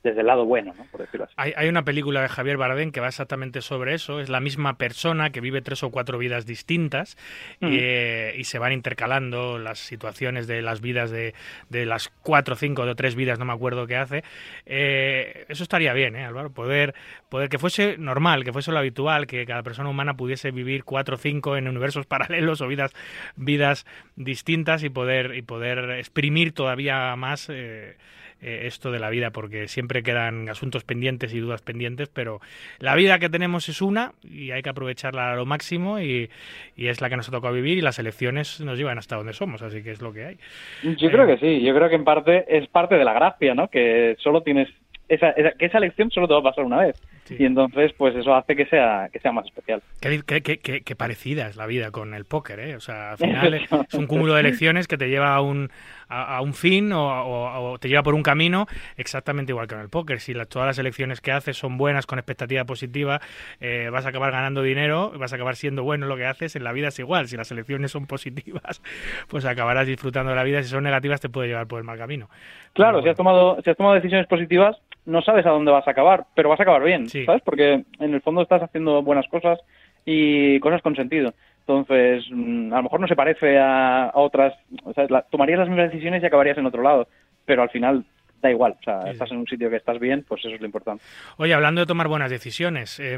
desde el lado bueno, ¿no? por decirlo así. Hay, hay, una película de Javier Bardem que va exactamente sobre eso. Es la misma persona que vive tres o cuatro vidas distintas mm. eh, y se van intercalando las situaciones de las vidas de, de las cuatro, cinco o tres vidas, no me acuerdo qué hace. Eh, eso estaría bien, ¿eh, Álvaro? Poder, poder que fuese normal, que fuese lo habitual, que cada persona humana pudiese vivir cuatro o cinco en universos paralelos o vidas, vidas distintas y poder, y poder exprimir todavía más. Eh, eh, esto de la vida, porque siempre quedan asuntos pendientes y dudas pendientes, pero la vida que tenemos es una y hay que aprovecharla a lo máximo y, y es la que nos ha tocado vivir y las elecciones nos llevan hasta donde somos, así que es lo que hay. Yo creo que sí, yo creo que en parte es parte de la gracia, ¿no? Que solo tienes esa, esa, que esa elección solo te va a pasar una vez. Sí. Y entonces, pues eso hace que sea, que sea más especial. Qué, qué, qué, qué parecida es la vida con el póker, ¿eh? O sea, al final es un cúmulo de elecciones que te lleva a un, a, a un fin o, o, o, te lleva por un camino exactamente igual que en el póker. Si la, todas las elecciones que haces son buenas, con expectativa positiva, eh, vas a acabar ganando dinero, vas a acabar siendo bueno en lo que haces. En la vida es igual. Si las elecciones son positivas, pues acabarás disfrutando de la vida. Si son negativas, te puede llevar por el mal camino. Claro, si, has tomado, si has tomado decisiones positivas, no sabes a dónde vas a acabar, pero vas a acabar bien, sí. ¿sabes? Porque en el fondo estás haciendo buenas cosas y cosas con sentido. Entonces, mm, a lo mejor no se parece a, a otras, o sea, la, tomarías las mismas decisiones y acabarías en otro lado, pero al final da igual, o sea, sí, estás en un sitio que estás bien, pues eso es lo importante. Oye, hablando de tomar buenas decisiones, eh,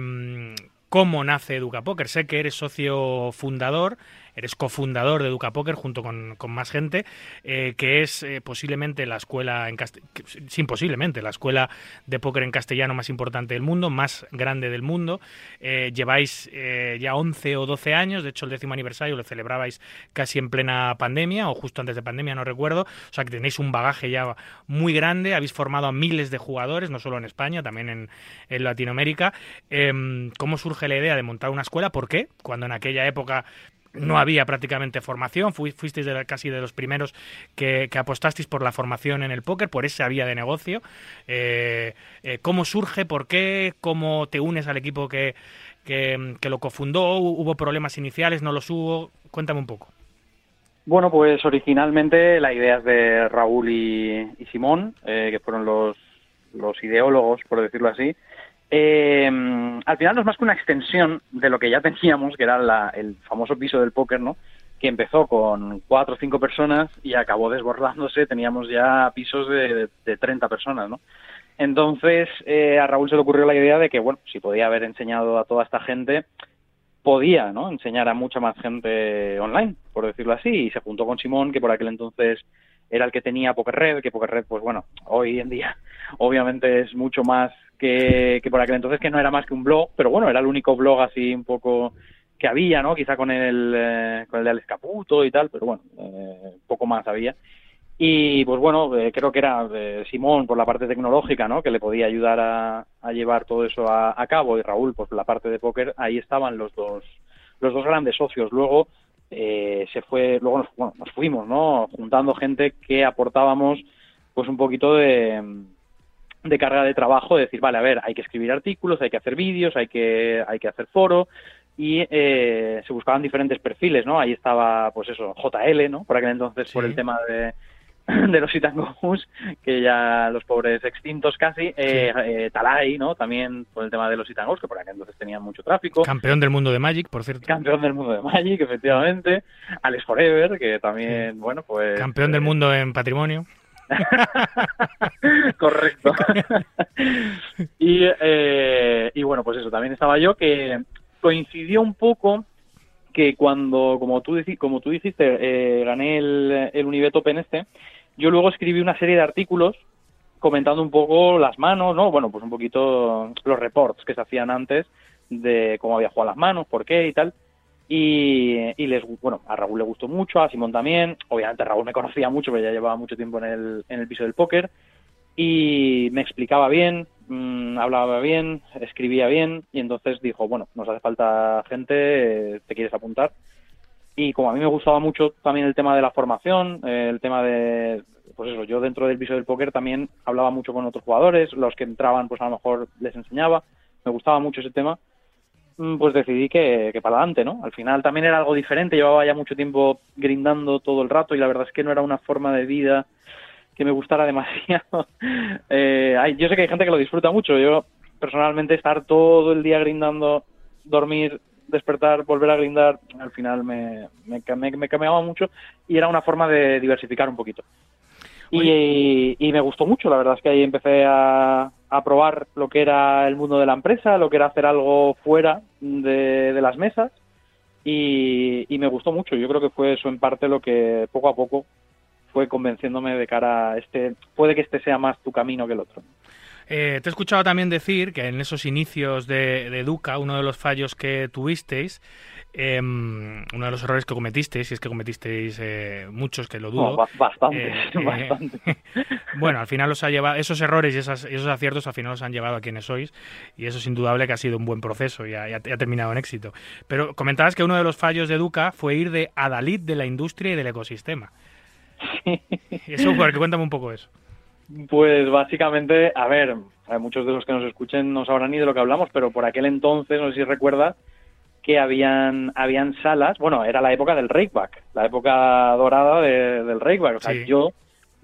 ¿cómo nace Educa Poker? Sé que eres socio fundador, eres cofundador de Educa Poker junto con, con más gente, eh, que es eh, posiblemente la escuela, en sin posiblemente, la escuela de póker en castellano más importante del mundo, más grande del mundo. Eh, lleváis ya 11 o 12 años, de hecho el décimo aniversario lo celebrabais casi en plena pandemia o justo antes de pandemia, no recuerdo. O sea que tenéis un bagaje ya muy grande, habéis formado a miles de jugadores, no solo en España, también en, en Latinoamérica. Em, ¿Cómo surge la idea de montar una escuela? ¿Por qué? Cuando en aquella época no había prácticamente formación, fuisteis de, casi de los primeros que, que, apostasteis por la formación en el póker, por esa vía de negocio. Eh, eh, ¿Cómo surge? ¿Por qué? ¿Cómo te unes al equipo que, lo cofundó? ¿Hubo problemas iniciales? ¿No los hubo? Cuéntame un poco. Bueno, pues originalmente la idea es de Raúl y, y Simón, eh, que fueron los, los ideólogos, por decirlo así. Eh, al final no es más que una extensión de lo que ya teníamos, que era la, el famoso piso del póker, ¿no? Que empezó con cuatro o cinco personas y acabó desbordándose, teníamos ya pisos de, de, de 30 personas, ¿no? Entonces eh, a Raúl se le ocurrió la idea de que, bueno, si podía haber enseñado a toda esta gente, podía, ¿no? Enseñar a mucha más gente online, por decirlo así, y se juntó con Simón, que por aquel entonces era el que tenía Poker Red, que Poker Red, pues bueno, hoy en día obviamente es mucho más que, por aquel entonces que no era más que un blog, pero bueno, era el único blog así un poco que había, ¿no? Quizá con el, eh, con el de Alex Caputo y tal, pero bueno, eh, poco más había. Y pues bueno, eh, creo que era eh, Simón por la parte tecnológica, ¿no? Que le podía ayudar a, llevar todo eso a, cabo y Raúl, pues la parte de póker, ahí estaban los dos, los dos grandes socios. Luego se fue, luego nos, bueno, nos fuimos, ¿no? Juntando gente que aportábamos pues un poquito de de carga de trabajo, de decir, vale, a ver, hay que escribir artículos, hay que hacer vídeos, hay que, hay que hacer foro, y eh, se buscaban diferentes perfiles, ¿no? Ahí estaba, pues eso, JL, ¿no? Por aquel entonces, por Sí. el tema de, de los Itangos, que ya los pobres extintos casi, eh, eh, Talai, ¿no? También por el tema de los Itangos, que por aquel entonces tenían mucho tráfico. Campeón del mundo de Magic, por cierto. Campeón del mundo de Magic, efectivamente. Alex Forever, que también, bueno, pues... Campeón del eh, mundo en patrimonio. Correcto. y, eh, y bueno, pues eso, también estaba yo que coincidió un poco que cuando, como tú, como tú dijiste, eh, gané el, el Univet Open este, yo luego escribí una serie de artículos comentando un poco las manos, ¿no? Bueno, pues un poquito los reports que se hacían antes de cómo había jugado las manos, por qué y tal. Y, y les, bueno, a Raúl le gustó mucho, a Simón también. Obviamente Raúl me conocía mucho, pero ya llevaba mucho tiempo en el, en el piso del póker. Y me explicaba bien, mm, hablaba bien, escribía bien. Y entonces dijo, bueno, nos hace falta gente, eh, ¿te quieres apuntar? Y como a mí me gustaba mucho también el tema de la formación, eh, el tema de, pues eso, yo dentro del piso del póker también hablaba mucho con otros jugadores, los que entraban pues a lo mejor les enseñaba, me gustaba mucho ese tema, pues decidí que, para adelante, ¿no? Al final también era algo diferente, llevaba ya mucho tiempo grindando todo el rato y la verdad es que no era una forma de vida que me gustara demasiado. Eh, hay- yo sé que hay gente que lo disfruta mucho, yo personalmente estar todo el día grindando, dormir, despertar, volver a grindar, al final me, me, me, me cambiaba mucho y era una forma de diversificar un poquito. Y, y me gustó mucho, la verdad es que ahí empecé a, a probar lo que era el mundo de la empresa, lo que era hacer algo fuera de, de las mesas y, y me gustó mucho. Yo creo que fue eso en parte lo que poco a poco fue convenciéndome de cara a este, puede que este sea más tu camino que el otro. Eh, te he escuchado también decir que en esos inicios de, de Duca, uno de los fallos que tuvisteis, em, uno de los errores que cometisteis, si es que cometisteis eh, muchos, que lo dudo. No, ba- bastantes, eh, eh, bastantes. bueno, al final os ha llevado, esos errores y esas- esos aciertos al final os han llevado a quienes sois y eso es indudable que ha sido un buen proceso y ha, y ha- y ha terminado en éxito. Pero comentabas que uno de los fallos de Duca fue ir de adalid de la industria y del ecosistema. Eso, porque cuéntame un poco eso. Pues básicamente, a ver, muchos de los que nos escuchen no sabrán ni de lo que hablamos, pero por aquel entonces, no sé si recuerdas, que habían, habían salas, bueno, era la época del rakeback, la época dorada de- del rakeback. O sea, Sí. yo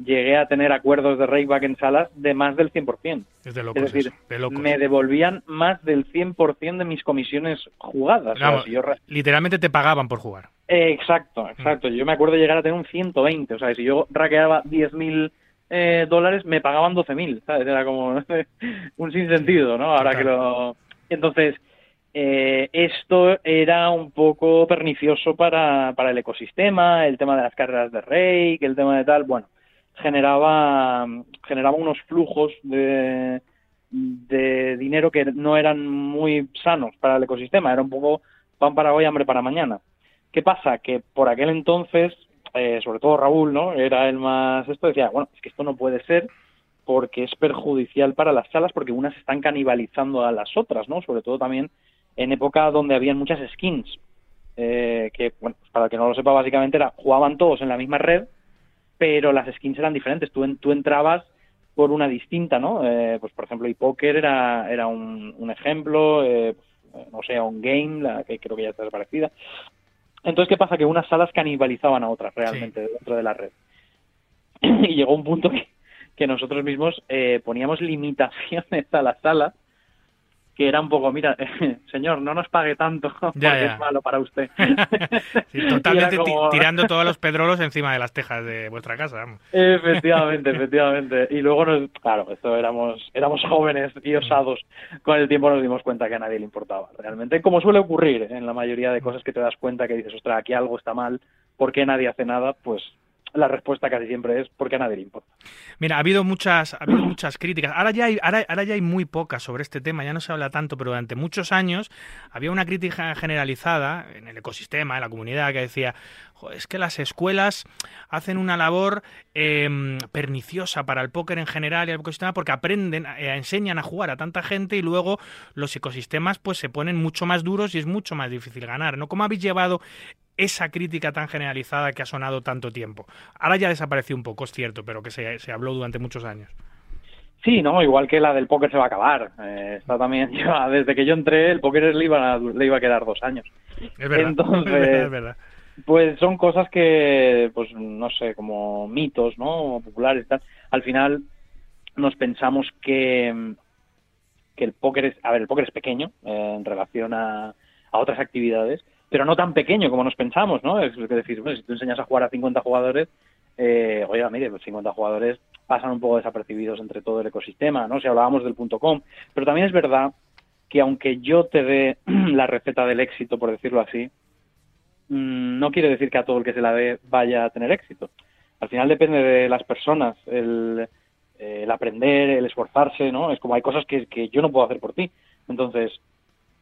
llegué a tener acuerdos de rakeback en salas de más del 100%. Es de locos es decir, eso, de locos. me devolvían más del 100% de mis comisiones jugadas. O sea, Vamos, si yo re- literalmente te pagaban por jugar. Eh, exacto, exacto. Yo me acuerdo de llegar a tener un 120. O sea, si yo raqueaba 10.000 eh, dólares, me pagaban 12.000. ¿sabes? Era como un sinsentido, ¿no? Ahora que lo... Entonces, eh, esto era un poco pernicioso para, para el ecosistema, el tema de las carreras de rake, el tema de tal. Bueno, generaba, generaba unos flujos de, de dinero que no eran muy sanos para el ecosistema. Era un poco pan para hoy, hambre para mañana. ¿Qué pasa? Que por aquel entonces, eh, sobre todo Raúl, ¿no? Era el más esto, decía, bueno, es que esto no puede ser porque es perjudicial para las salas porque unas están canibalizando a las otras, ¿no? Sobre todo también en época donde habían muchas skins. eh, que, bueno, pues para el que no lo sepa, básicamente era, jugaban todos en la misma red, pero las skins eran diferentes. Tú, en- tú entrabas por una distinta, ¿no? Eh, pues por ejemplo, iPoker era, era un, ejemplo, eh, no sé, un game, la que creo que ya está desaparecida. Entonces, ¿qué pasa? Que unas salas canibalizaban a otras realmente dentro de la red. y llegó un punto que, que nosotros mismos eh, poníamos limitaciones a las salas que era un poco, mira, señor, no nos pague tanto porque Ya, ya. es malo para usted. Sí, totalmente como- tirando todos los pedrolos encima de las tejas de vuestra casa. Efectivamente, efectivamente. Y luego, nos, claro, esto éramos, éramos jóvenes y osados. Con el tiempo nos dimos cuenta que a nadie le importaba. Realmente, como suele ocurrir en la mayoría de cosas que te das cuenta que dices, ostras, aquí algo está mal, ¿por qué nadie hace nada? Pues la respuesta casi siempre es porque a nadie le importa. Mira, ha habido muchas, ha habido muchas críticas. Ahora ya, hay, ahora, ahora ya hay muy pocas sobre este tema, ya no se habla tanto, pero durante muchos años había una crítica generalizada en el ecosistema, en la comunidad, que decía, "Jo, es que las escuelas hacen una labor eh, perniciosa para el póker en general y el ecosistema porque aprenden, eh, enseñan a jugar a tanta gente y luego los ecosistemas pues se ponen mucho más duros y es mucho más difícil ganar, ¿no? ¿Cómo habéis llevado esa crítica tan generalizada que ha sonado tanto tiempo? Ahora ya desapareció un poco, es cierto, pero que se, se habló durante muchos años. Sí, no, igual que la del póker se va a acabar. Eh, está también, ya, desde que yo entré, el póker le iba, a, le iba a quedar dos años. Es verdad, Entonces, es verdad, es verdad. Pues son cosas que, pues no sé, como mitos, ¿no? Populares y tal. Al final nos pensamos que, que el póker es, a ver, el póker es pequeño eh, en relación a, a otras actividades, pero no tan pequeño como nos pensamos, ¿no? Es decir, bueno, si tú enseñas a jugar a 50 jugadores, eh, oiga, mire, pues 50 jugadores pasan un poco desapercibidos entre todo el ecosistema, ¿no? Si hablábamos del punto .com, pero también es verdad que aunque yo te dé la receta del éxito, por decirlo así, mm, no quiere decir que a todo el que se la dé vaya a tener éxito. Al final depende de las personas, el, eh, aprender, el esforzarse, ¿no? Es como hay cosas que, que yo no puedo hacer por ti. Entonces,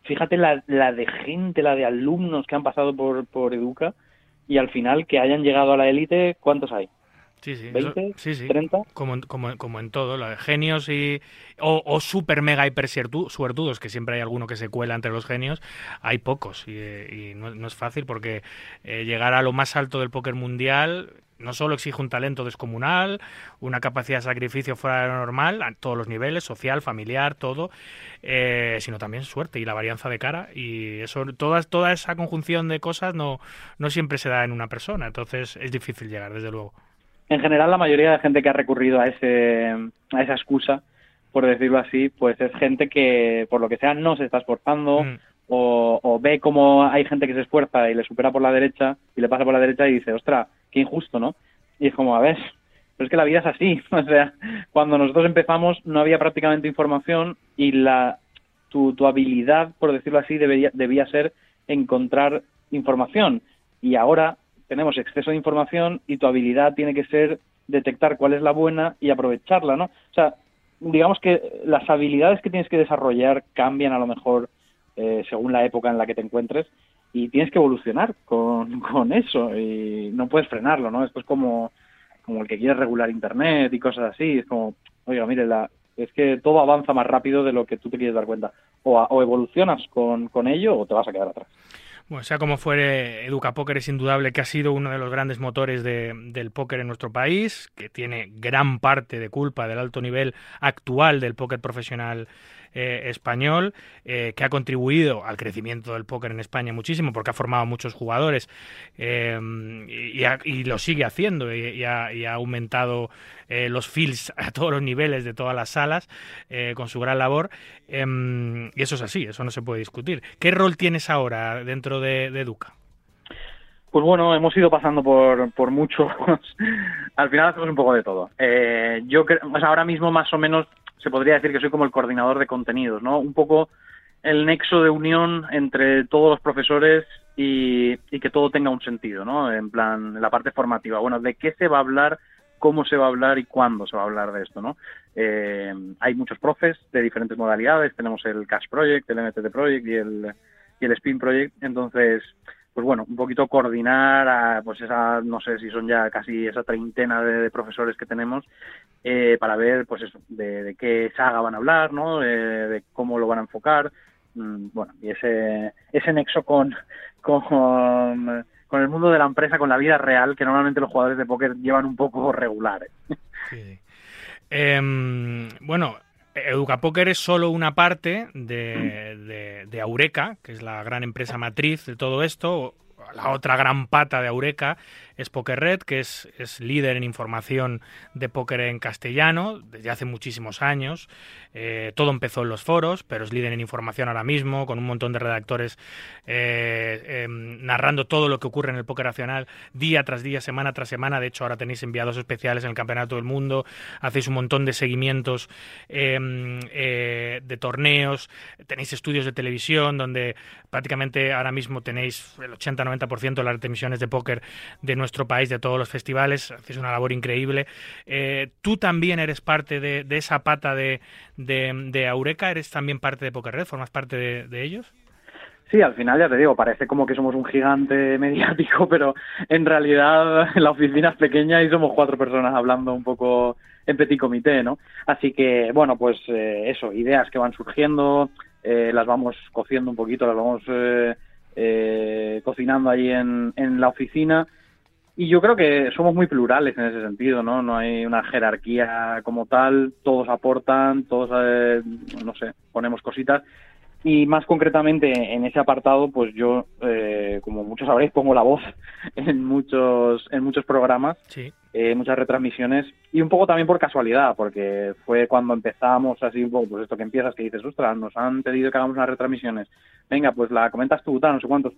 fíjate la, la de gente, la de alumnos que han pasado por, por Educa y al final que hayan llegado a la élite, ¿cuántos hay? Sí, sí, ¿20? eso- sí, sí. ¿30? Como, en- como, como en todo, de genios y o, o super mega hiper suertu- suertudos, que siempre hay alguno que se cuela entre los genios, hay pocos y, eh, y no, no es fácil porque eh, llegar a lo más alto del póker mundial no solo exige un talento descomunal, una capacidad de sacrificio fuera de lo normal, a todos los niveles, social, familiar, todo, eh, sino también suerte y la varianza de cara. Y eso, toda, toda esa conjunción de cosas no, no siempre se da en una persona, entonces es difícil llegar, desde luego. En general la mayoría de gente que ha recurrido a ese a esa excusa por decirlo así pues es gente que por lo que sea no se está esforzando Mm. o, o ve como hay gente que se esfuerza y le supera por la derecha y le pasa por la derecha y dice ostra qué injusto no y es como a ver pero es que la vida es así o sea cuando nosotros empezamos no había prácticamente información y la tu, tu habilidad por decirlo así debería debía ser encontrar información. Y ahora tenemos exceso de información y tu habilidad tiene que ser detectar cuál es la buena y aprovecharla, ¿no? O sea, digamos que las habilidades que tienes que desarrollar cambian a lo mejor eh, según la época en la que te encuentres y tienes que evolucionar con, con eso y no puedes frenarlo, ¿no? Esto es como, como el que quiere regular Internet y cosas así, es como, oiga, mire, la, es que todo avanza más rápido de lo que tú te quieres dar cuenta. O, o evolucionas con, con ello o te vas a quedar atrás. Bueno, sea como fuere, Educa Póker es indudable que ha sido uno de los grandes motores de- del póker en nuestro país, que tiene gran parte de culpa del alto nivel actual del póker profesional eh, español, eh, que ha contribuido al crecimiento del póker en España muchísimo, porque ha formado muchos jugadores eh, y, lo sigue haciendo y, ha, aumentado los fields a todos los niveles de todas las salas con su gran labor. Em, y eso es así, eso no se puede discutir. ¿Qué rol tienes ahora dentro de, de? Pues bueno, hemos ido pasando por, por muchos. Al final hacemos un poco de todo. Yo creo, sea, ahora mismo más o menos se podría decir que soy como el coordinador de contenidos, ¿no? Un poco el nexo de unión entre todos los profesores y, que todo tenga un sentido, ¿no? En plan, la parte formativa. Bueno, ¿de qué se va a hablar? ¿Cómo se va a hablar y cuándo se va a hablar de esto, no? Eh, hay muchos profes de diferentes modalidades. Tenemos el Cash Project, el MTT Project y el Spin Project. Entonces, pues bueno, un poquito coordinar a, pues esa, no sé si son ya casi esa treintena de, profesores que tenemos, eh, para ver, pues eso, de, qué saga van a hablar, ¿no? Eh, de cómo lo van a enfocar, mm, bueno, y ese, ese nexo con, con, el mundo de la empresa, con la vida real, que normalmente los jugadores de póker llevan un poco regulares. Sí. Em, bueno, Educa Póker es solo una parte de, de- de Aureca, que es la gran empresa matriz de todo esto. La otra gran pata de Aureca es Poker Red, que es, es líder en información de póker en castellano desde hace muchísimos años. Eh, todo empezó en los foros, pero es líder en información ahora mismo, con un montón de redactores eh, em, narrando todo lo que ocurre en el póker nacional día tras día, semana tras semana. De hecho, ahora tenéis enviados especiales en el Campeonato del Mundo, hacéis un montón de seguimientos em, eh, de torneos, tenéis estudios de televisión donde prácticamente ahora mismo tenéis el 80-90% de las emisiones de póker de nuestro país, de todos los festivales, hacéis una labor increíble. Eh, Tú también eres parte de, esa pata de, de, de Aureca, eres también parte de Poker Red, formas parte de, de ellos. Sí, al final ya te digo, parece como que somos un gigante mediático, pero en realidad la oficina es pequeña y somos cuatro personas hablando un poco en petit comité, ¿no? Así que, bueno, pues eh, eso, ideas que van surgiendo, eh, las vamos cociendo un poquito, las vamos eh, eh, cocinando ahí en, en la oficina Y yo creo que somos muy plurales en ese sentido, ¿no? No hay una jerarquía como tal, todos aportan, todos, eh, no sé, ponemos cositas. Y más concretamente en ese apartado, pues yo, eh, como muchos sabréis, pongo la voz en muchos, en muchos programas, Sí. eh, muchas retransmisiones, y un poco también por casualidad, porque fue cuando empezamos así un poco, pues esto que empiezas, que dices, ostras, nos han pedido que hagamos unas retransmisiones, venga, pues la comentas tú, tal, no sé cuántos.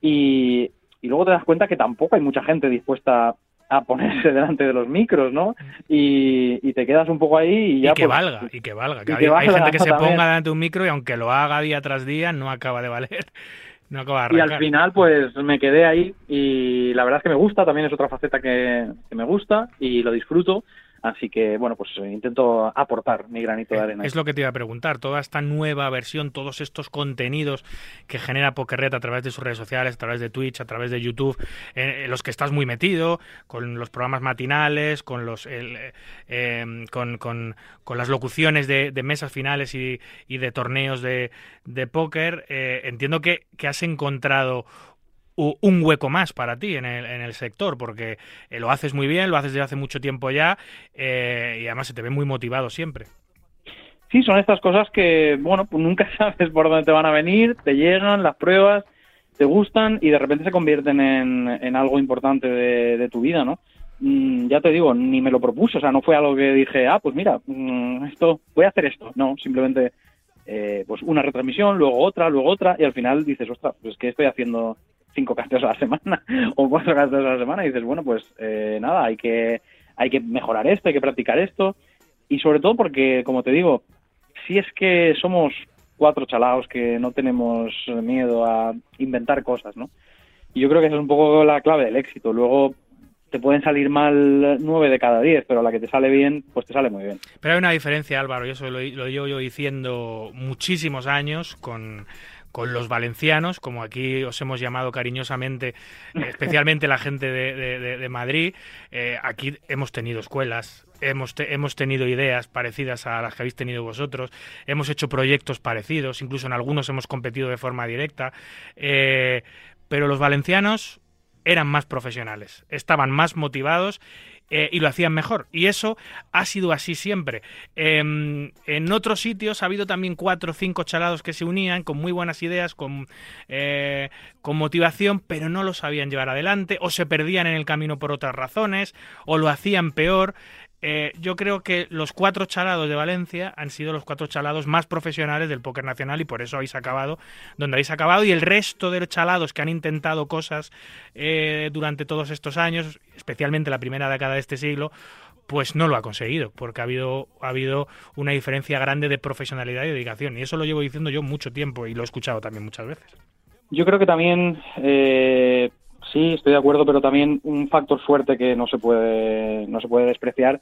Y, y luego te das cuenta que tampoco hay mucha gente dispuesta a ponerse delante de los micros, ¿no? Y, y te quedas un poco ahí y ya y que pues, valga, y que valga. Que y hay, que hay valga gente que se también. ponga delante de un micro y aunque lo haga día tras día, no acaba de valer. No acaba de Y al final, pues me quedé ahí y la verdad es que me gusta, también es otra faceta que, que me gusta y lo disfruto. Así que, bueno, pues intento aportar mi granito de arena. Es lo que te iba a preguntar, toda esta nueva versión, todos estos contenidos que genera Pokerred a través de sus redes sociales, a través de Twitch, a través de YouTube, eh, en los que estás muy metido, con los programas matinales, con los el, eh, eh, con, con- con las locuciones de, de mesas finales y, y de torneos de, de póker, eh, entiendo que, que has encontrado un hueco más para ti en el, en el sector, porque eh, lo haces muy bien, lo haces desde hace mucho tiempo ya, eh, y además se te ve muy motivado siempre. Sí, son estas cosas que, bueno, pues nunca sabes por dónde te van a venir, te llegan, las pruebas, te gustan y de repente se convierten en, en algo importante de, de tu vida, ¿no? Mm, ya te digo, ni me lo propuse, o sea, no fue algo que dije, ah, pues mira, mm, esto, voy a hacer esto. No, simplemente, eh, pues una retransmisión, luego otra, luego otra, y al final dices, ostras, pues es que estoy haciendo cinco casteos a la semana o cuatro casteos a la semana, y dices, bueno, pues eh, nada, hay que, hay que mejorar esto, hay que practicar esto, y sobre todo porque, como te digo, si es que somos cuatro chalaos que no tenemos miedo a inventar cosas, ¿no? Y yo creo que esa es un poco la clave del éxito. Luego te pueden salir mal nueve de cada diez, pero la que te sale bien, pues te sale muy bien. Pero hay una diferencia, Álvaro, y eso lo, lo yo diciendo muchísimos años con, con los valencianos, como aquí os hemos llamado cariñosamente, especialmente la gente de, de- de- de Madrid. Eh, aquí hemos tenido escuelas, hemos, te- hemos tenido ideas parecidas a las que habéis tenido vosotros, hemos hecho proyectos parecidos, incluso en algunos hemos competido de forma directa. Eh, pero los valencianos eran más profesionales, estaban más motivados eh, y lo hacían mejor. Y eso ha sido así siempre. Em, en otros sitios ha habido también cuatro o cinco chalados que se unían con muy buenas ideas, con, eh, con motivación, pero no lo sabían llevar adelante, o se perdían en el camino por otras razones, o lo hacían peor. Eh, yo creo que los cuatro chalados de Valencia han sido los cuatro chalados más profesionales del póker nacional y por eso habéis acabado donde habéis acabado y el resto de chalados que han intentado cosas eh, durante todos estos años, especialmente la primera década de este siglo, pues no lo ha conseguido, porque ha habido, ha habido una diferencia grande de profesionalidad y dedicación. Y eso lo llevo diciendo yo mucho tiempo y lo he escuchado también muchas veces. Yo creo que también, eh, sí, estoy de acuerdo, pero también un factor fuerte que no se puede, no se puede despreciar.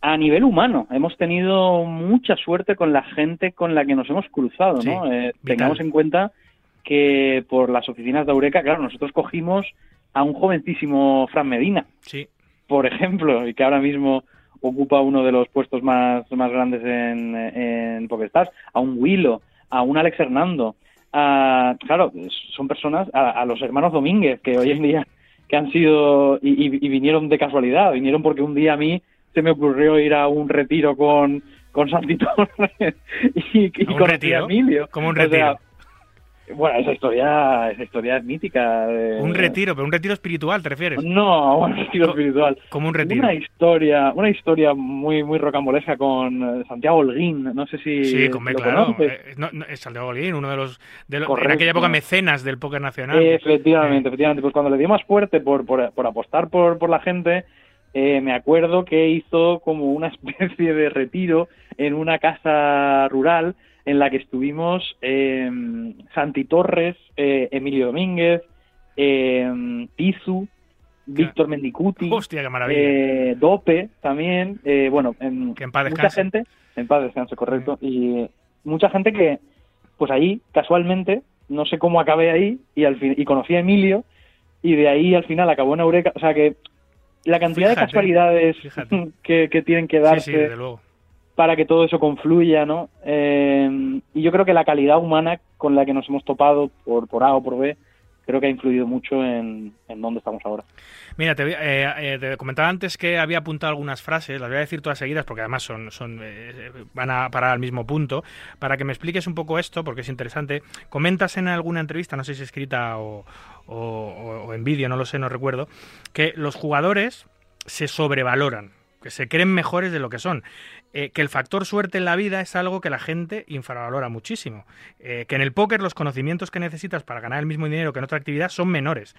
A nivel humano, hemos tenido mucha suerte con la gente con la que nos hemos cruzado, Sí, ¿no? Eh, tengamos en cuenta que por las oficinas de Eureka, claro, nosotros cogimos a un jovencísimo Fran Medina, Sí, por ejemplo, y que ahora mismo ocupa uno de los puestos más, más grandes en, en a un Willow, a un Alex Hernando, a, claro, son personas, a, a los hermanos Domínguez, que hoy en día que han sido y, y- y vinieron de casualidad, vinieron porque un día a mí se me ocurrió ir a un retiro con, con Santi Torres y, y ¿A un conocí retiro? Emilio. Como un O sea, retiro. Bueno, esa historia, esa historia es mítica. de- un retiro, pero un retiro espiritual, ¿te refieres? No, un retiro espiritual. Como un retiro. Una historia, una historia muy muy rocambolesca con eh, Santiago Holguín, no sé si Sí, con, lo claro. eh, no, no, es Santiago Holguín, uno de los, de los en aquella época mecenas del póker nacional. efectivamente, efectivamente. Pues cuando le dio más fuerte por, por, por apostar por, por la gente, eh, me acuerdo que hizo como una especie de retiro en una casa rural en la que estuvimos eh, Santi Torres, eh, Emilio Domínguez, eh, Tizu, Víctor Mendicuti, Hostia, qué maravilla. eh, Dope también, eh, bueno, en, Que en paz mucha gente, en paz descanse, correcto, y mucha gente que, pues ahí, casualmente, no sé cómo acabé ahí, y al fin, y conocí a Emilio, y de ahí al final acabó en Eureka, o sea que la cantidad de casualidades que, que tienen que sí, darse sí, desde luego. Para que todo eso confluya, ¿no? Eh, y yo creo que la calidad humana con la que nos hemos topado por, por A o por B creo que ha influido mucho en, en dónde estamos ahora. Mira, te, eh, eh, te comentaba antes que había apuntado algunas frases, las voy a decir todas seguidas porque además son, son eh, van a parar al mismo punto. Para que me expliques un poco esto, porque es interesante. Comentas en alguna entrevista, no sé si escrita o- o en vídeo, no lo sé, no recuerdo, que los jugadores se sobrevaloran, que se creen mejores de lo que son. Eh, que el factor suerte en la vida es algo que la gente infravalora muchísimo. Eh, que en el póker los conocimientos que necesitas para ganar el mismo dinero que en otra actividad son menores.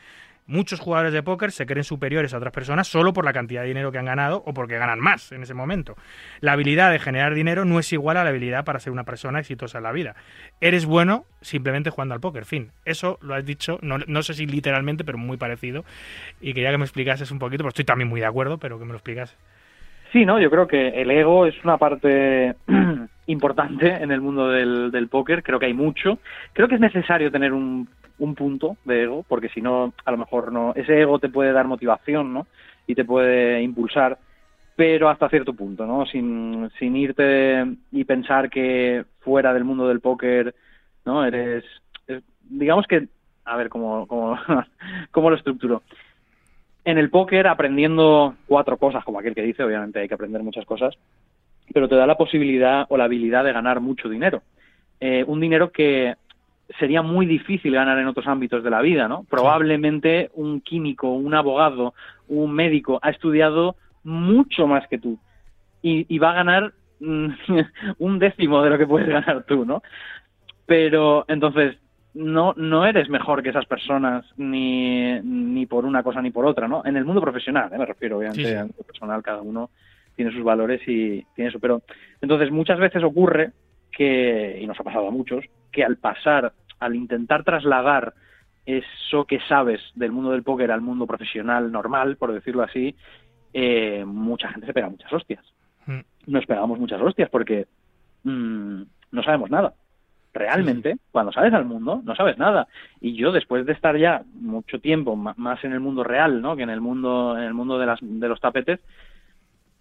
Muchos jugadores de póker se creen superiores a otras personas solo por la cantidad de dinero que han ganado o porque ganan más en ese momento. La habilidad de generar dinero no es igual a la habilidad para ser una persona exitosa en la vida. Eres bueno simplemente jugando al póker, fin. Eso lo has dicho, no, no sé si literalmente, pero muy parecido. Y quería que me explicases un poquito, porque estoy también muy de acuerdo, pero que me lo explicas. Sí, no, yo creo que el ego es una parte importante en el mundo del, del póker. Creo que hay mucho. Creo que es necesario tener un, un punto de ego, porque si no, a lo mejor no. Ese ego te puede dar motivación, ¿no? Y te puede impulsar, pero hasta cierto punto, ¿no? Sin, irte y pensar que fuera del mundo del póker, ¿no? Eres. es- digamos que. A ver, ¿cómo, cómo, cómo lo estructuro? En el póker aprendiendo cuatro cosas, como aquel que dice, obviamente hay que aprender muchas cosas, pero te da la posibilidad o la habilidad de ganar mucho dinero. Eh, un dinero que sería muy difícil ganar en otros ámbitos de la vida, ¿no? Probablemente un químico, un abogado, un médico ha estudiado mucho más que tú y, y va a ganar mm, un décimo de lo que puedes ganar tú, ¿no? Pero entonces no, no eres mejor que esas personas ni, ni por una cosa ni por otra, ¿no? En el mundo profesional, ¿eh? me refiero, obviamente, Sí, sí. al mundo personal, cada uno tiene sus valores y tiene eso. Pero entonces muchas veces ocurre que, y nos ha pasado a muchos, que al pasar, al intentar trasladar eso que sabes del mundo del póker al mundo profesional normal, por decirlo así, eh, mucha gente se pega muchas hostias. Mm. Nos pegamos muchas hostias porque mm, no sabemos nada. Realmente, cuando sales al mundo, no sabes nada. Y yo, después de estar ya mucho tiempo más en el mundo real, ¿no? Que en el mundo, en el mundo de, las, de los tapetes,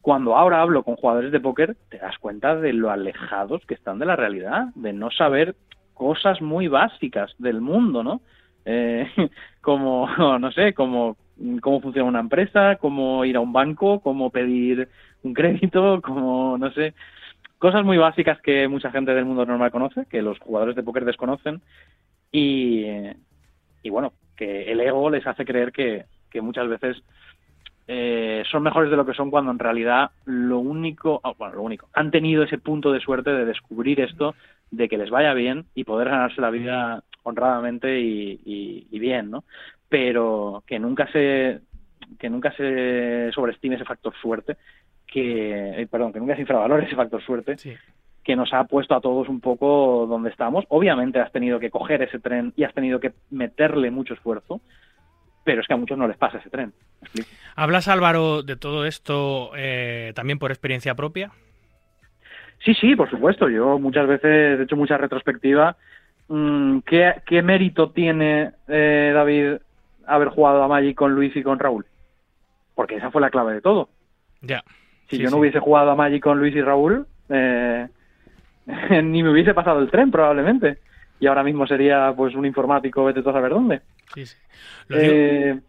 cuando ahora hablo con jugadores de póker, te das cuenta de lo alejados que están de la realidad, de no saber cosas muy básicas del mundo, ¿no? Eh, como, no sé, como cómo funciona una empresa, cómo ir a un banco, cómo pedir un crédito, como, no sé, cosas muy básicas que mucha gente del mundo normal conoce, que los jugadores de póker desconocen, y, bueno, que el ego les hace creer que, que muchas veces eh, son mejores de lo que son cuando en realidad lo único, ah, bueno, lo único, han tenido ese punto de suerte de descubrir esto, de que les vaya bien y poder ganarse la vida honradamente y, y- y bien, ¿no? Pero que nunca se que nunca se sobreestime ese factor suerte, que eh, perdón, que nunca se infravalore ese factor suerte Sí. que nos ha puesto a todos un poco donde estamos. Obviamente has tenido que coger ese tren y has tenido que meterle mucho esfuerzo, pero es que a muchos no les pasa ese tren. ¿Hablas, Álvaro, de todo esto eh, también por experiencia propia? Sí, sí, por supuesto. Yo muchas veces he hecho mucha retrospectiva. Mm, ¿Qué, qué mérito tiene eh, David haber jugado a Magic con Luis y con Raúl? Porque esa fue la clave de todo. Ya. Si Sí, yo no sí. hubiese jugado a Magic con Luis y Raúl, eh, ni me hubiese pasado el tren probablemente. Y ahora mismo sería pues un informático, vete tú a saber dónde. Sí, sí. Eh,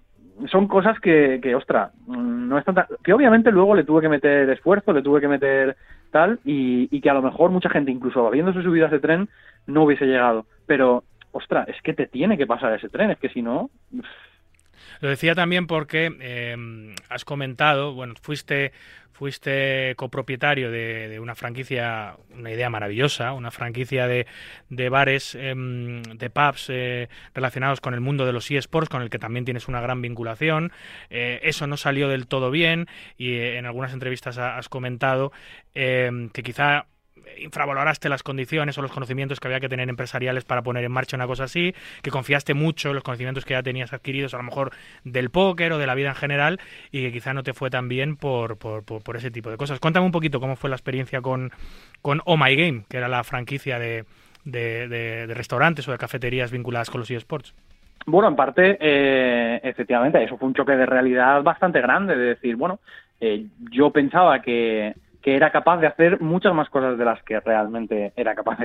son cosas que, que ostra, mm, no es tanta, que obviamente luego le tuve que meter esfuerzo, le tuve que meter tal, y, y que a lo mejor mucha gente, incluso habiéndose subido a ese tren, no hubiese llegado. Pero, ostra, es que te tiene que pasar ese tren, es que si no, Lo decía también porque eh, has comentado, bueno, fuiste, fuiste copropietario de, de una franquicia, una idea maravillosa, una franquicia de, de bares, em, de pubs eh, relacionados con el mundo de los eSports, con el que también tienes una gran vinculación. Eh, eso no salió del todo bien y eh, en algunas entrevistas ha- has comentado em, que quizá infravaloraste las condiciones o los conocimientos que había que tener empresariales para poner en marcha una cosa así, que confiaste mucho en los conocimientos que ya tenías adquiridos, a lo mejor del póker o de la vida en general, y que quizá no te fue tan bien por, por, por- por ese tipo de cosas. Cuéntame un poquito cómo fue la experiencia con, con Oh My Game, que era la franquicia de, de, restaurantes o de cafeterías vinculadas con los eSports. Bueno, en parte, eh, efectivamente, eso fue un choque de realidad bastante grande, de decir, bueno, eh, yo pensaba que, que era capaz de hacer muchas más cosas de las que realmente era capaz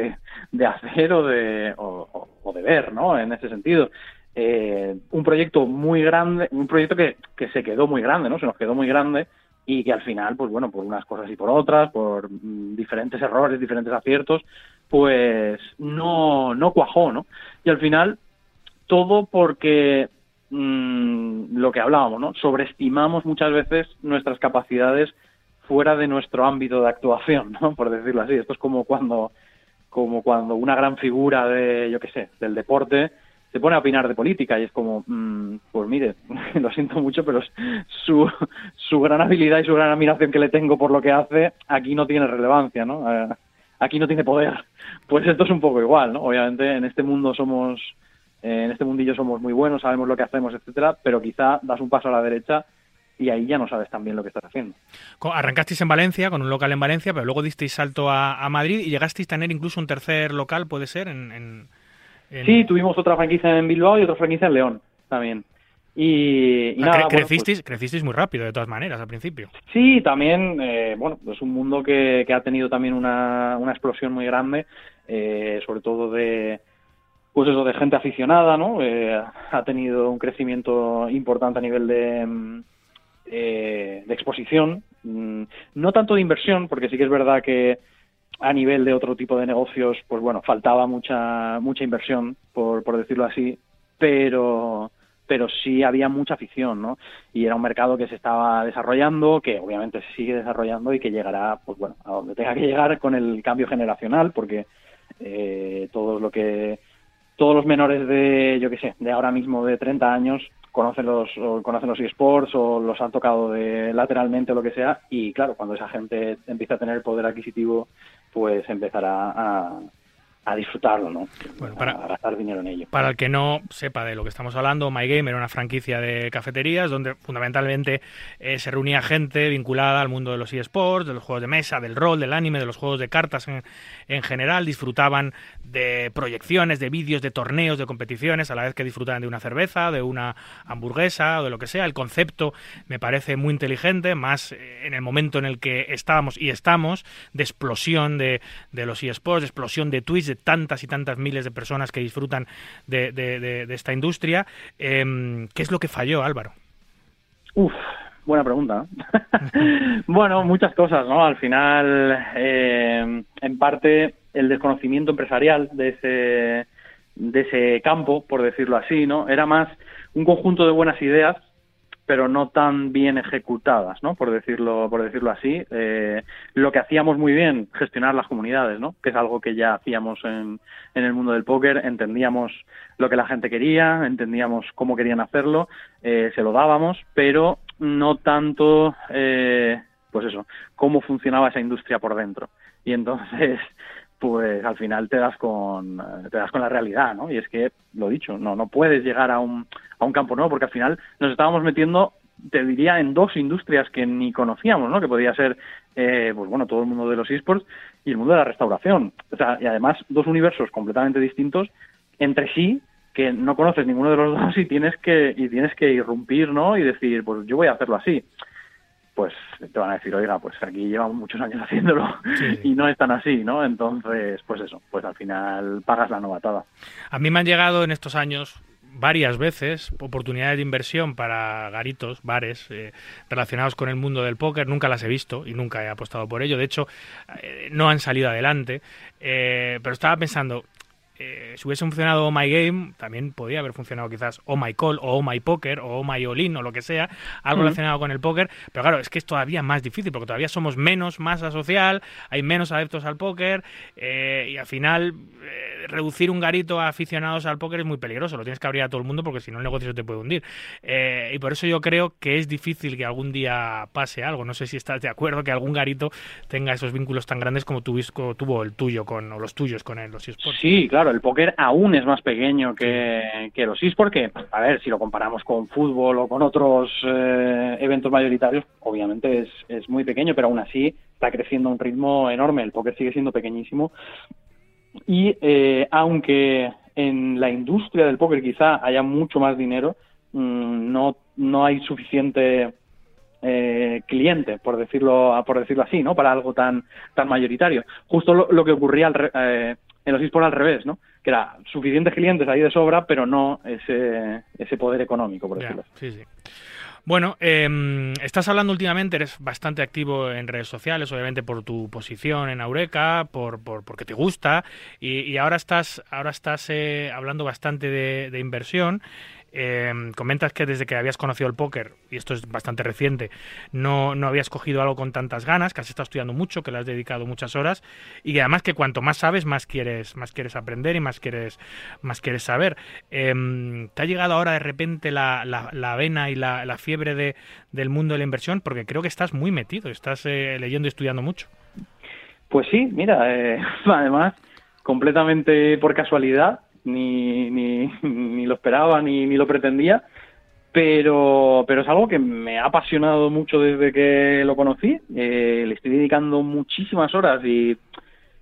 de, hacer o de, o de ver, ¿no? En ese sentido. eh, un proyecto muy grande, un proyecto que, que se quedó muy grande, ¿no? Se nos quedó muy grande y que al final, pues bueno, por unas cosas y por otras, por mm, diferentes errores, diferentes aciertos, pues no, no cuajó, ¿no? Y al final, todo porque mm, lo que hablábamos, ¿no? Sobreestimamos muchas veces nuestras capacidades fuera de nuestro ámbito de actuación, ¿no? Por decirlo así. Esto es como cuando, como cuando una gran figura de, yo qué sé, del deporte se pone a opinar de política y es como, mm, pues mire, lo siento mucho, pero su, su gran habilidad y su gran admiración que le tengo por lo que hace aquí no tiene relevancia, ¿no? Eh, aquí no tiene poder. Pues esto es un poco igual, ¿no? Obviamente en este mundo somos, eh, en este mundillo somos muy buenos, sabemos lo que hacemos, etcétera, pero quizá das un paso a la derecha y ahí ya no sabes tan bien lo que estás haciendo. Arrancasteis en Valencia, con un local en Valencia, pero luego disteis salto a, a Madrid y llegasteis a tener incluso un tercer local, puede ser, en... en- en- Sí, tuvimos otra franquicia en Bilbao y otra franquicia en León también. Y, y Ah, nada, cre- bueno, pues- crecisteis, crecisteis muy rápido, de todas maneras, al principio. Sí, también, eh, bueno, es un mundo que, que ha tenido también una, una explosión muy grande, eh, sobre todo de, pues eso, de gente aficionada, ¿no? Eh, ha tenido un crecimiento importante a nivel de, mm, eh, de exposición, Mm, no tanto de inversión, porque sí que es verdad que a nivel de otro tipo de negocios, pues bueno, faltaba mucha mucha inversión, por, por decirlo así, pero pero sí había mucha afición, ¿no? Y era un mercado que se estaba desarrollando, que obviamente se sigue desarrollando y que llegará, pues bueno, a donde tenga que llegar con el cambio generacional, porque eh, todo lo que todos los menores de, yo qué sé, de ahora mismo de 30 años conocen los o conocen los eSports o los han tocado de lateralmente o lo que sea y claro, cuando esa gente empieza a tener poder adquisitivo, pues empezará a, a disfrutarlo, ¿no? Bueno, para- a gastar dinero en ello. Para el que no sepa de lo que estamos hablando, My Game era una franquicia de cafeterías donde fundamentalmente eh, se reunía gente vinculada al mundo de los eSports, de los juegos de mesa, del rol, del anime, de los juegos de cartas en, en general. Disfrutaban de proyecciones, de vídeos, de torneos, de competiciones, a la vez que disfrutaban de una cerveza, de una hamburguesa o de lo que sea. El concepto me parece muy inteligente, más eh, en el momento en el que estábamos y estamos, de explosión de, de los eSports, de explosión de Twitch, de tantas y tantas miles de personas que disfrutan de, esta industria. Em, ¿Qué es lo que falló, Álvaro? Uf, buena pregunta. ¿no? bueno, muchas cosas, ¿no? Al final, eh, en parte, el desconocimiento empresarial de ese, de ese campo, por decirlo así, ¿no? Era más un conjunto de buenas ideas, pero no tan bien ejecutadas, ¿no? Por decirlo, por decirlo así. Eh, lo que hacíamos muy bien, gestionar las comunidades, ¿no? Que es algo que ya hacíamos en, el mundo del póker, entendíamos lo que la gente quería, entendíamos cómo querían hacerlo, eh, se lo dábamos, pero no tanto, eh, pues eso, cómo funcionaba esa industria por dentro. Y entonces, pues al final te das con te das con la realidad, ¿no? Y es que lo dicho, no no puedes llegar a un a un campo nuevo porque al final nos estábamos metiendo te diría en dos industrias que ni conocíamos, ¿no? Que podía ser eh, pues bueno, todo el mundo de los esports y el mundo de la restauración. O sea, y además dos universos completamente distintos entre sí que no conoces ninguno de los dos y tienes que y tienes que irrumpir, ¿no? Y decir, pues yo voy a hacerlo así pues te van a decir, oiga, pues aquí llevamos muchos años haciéndolo y no es tan así, ¿no? Entonces, pues eso, pues al final pagas la novatada. A mí me han llegado en estos años varias veces oportunidades de inversión para garitos, bares eh, relacionados con el mundo del póker. Nunca las he visto y nunca he apostado por ello. De hecho, eh, no han salido adelante. Eh, pero estaba pensando, eh, si hubiese funcionado Oh My Game, también podría haber funcionado quizás Oh My Call o Oh My Poker o Oh My All In o lo que sea, algo relacionado con el póker. Pero claro, es que es todavía más difícil porque todavía somos menos masa social, hay menos adeptos al póker eh, y al final eh, reducir un garito a aficionados al póker es muy peligroso. Lo tienes que abrir a todo el mundo porque si no el negocio se te puede hundir. Eh, y por eso yo creo que es difícil que algún día pase algo. No sé si estás de acuerdo que algún garito tenga esos vínculos tan grandes como tuvis- tuvo el tuyo con o los tuyos con el, los eSports. Sí, claro, el póker aún es más pequeño que, que los esports, porque, a ver, si lo comparamos con fútbol o con otros eh, eventos mayoritarios, obviamente es, es muy pequeño, pero aún así está creciendo a un ritmo enorme. El póker sigue siendo pequeñísimo. Y eh, aunque en la industria del póker quizá haya mucho más dinero, mm, no, no hay suficiente eh, cliente, por decirlo, por decirlo así, ¿no? Para algo tan, tan mayoritario. Justo lo, lo que ocurría al re- eh, en los esports al revés, ¿no? que era suficientes clientes ahí de sobra, pero no ese, ese poder económico, por decirlo así. sí, sí. Bueno, em, estás hablando últimamente, eres bastante activo en redes sociales, obviamente por tu posición en Eureka, por, por- porque te gusta, y, y ahora estás, ahora estás eh, hablando bastante de, de inversión. Em, comentas que desde que habías conocido el póker, y esto es bastante reciente, no, no habías cogido algo con tantas ganas, que has estado estudiando mucho, que le has dedicado muchas horas, y además que cuanto más sabes, más quieres, más quieres aprender y más quieres, más quieres saber. Em, ¿Te ha llegado ahora de repente la, la, la vena y la, la fiebre de, del mundo de la inversión? Porque creo que estás muy metido, estás eh, leyendo y estudiando mucho. Pues sí, mira, eh, además, completamente por casualidad, ni, ni, ni lo esperaba ni, ni lo pretendía, pero, pero es algo que me ha apasionado mucho desde que lo conocí. Eh, le estoy dedicando muchísimas horas y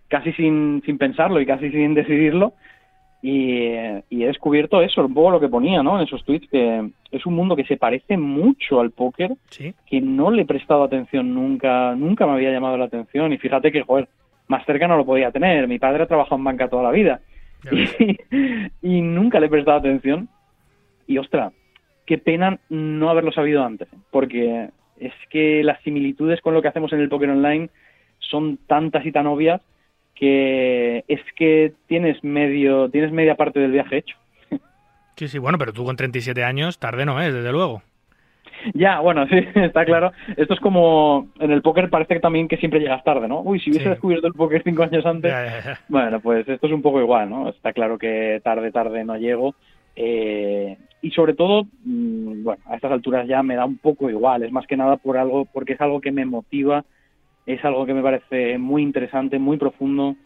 casi sin, sin pensarlo y casi sin decidirlo. Y, eh, y he descubierto eso, un poco lo que ponía ¿no? en esos tweets, que es un mundo que se parece mucho al póker, Sí. que no le he prestado atención nunca, nunca me había llamado la atención. Y fíjate que, joder, más cerca no lo podía tener. Mi padre ha trabajado en banca toda la vida. Y, y nunca le he prestado atención. Y ostras, qué pena no haberlo sabido antes, porque es que las similitudes con lo que hacemos en el póker online son tantas y tan obvias que es que tienes medio tienes media parte del viaje hecho. Sí, sí, bueno, pero tú con 37 años, tarde no es, desde luego. Ya, bueno, sí, está claro. Esto es como en el póker parece que también que siempre llegas tarde, ¿no? Uy, si hubiese Sí. descubierto el póker cinco años antes, Ya, ya, ya. Bueno, pues esto es un poco igual, ¿no? Está claro que tarde, tarde no llego. eh, y sobre todo, mm, bueno, a estas alturas ya me da un poco igual. Es más que nada por algo, porque es algo que me motiva, es algo que me parece muy interesante, muy profundo,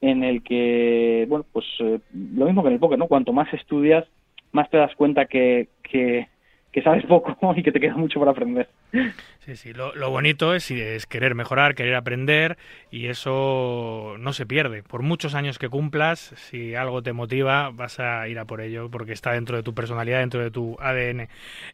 en el que, bueno, pues eh, lo mismo que en el póker, ¿no? Cuanto más estudias, más te das cuenta que, que, que sabes poco y que te queda mucho por aprender. Sí, sí, lo, bonito es, es querer mejorar, querer aprender y eso no se pierde. Por muchos años que cumplas, si algo te motiva, vas a ir a por ello porque está dentro de tu personalidad, dentro de tu ADN.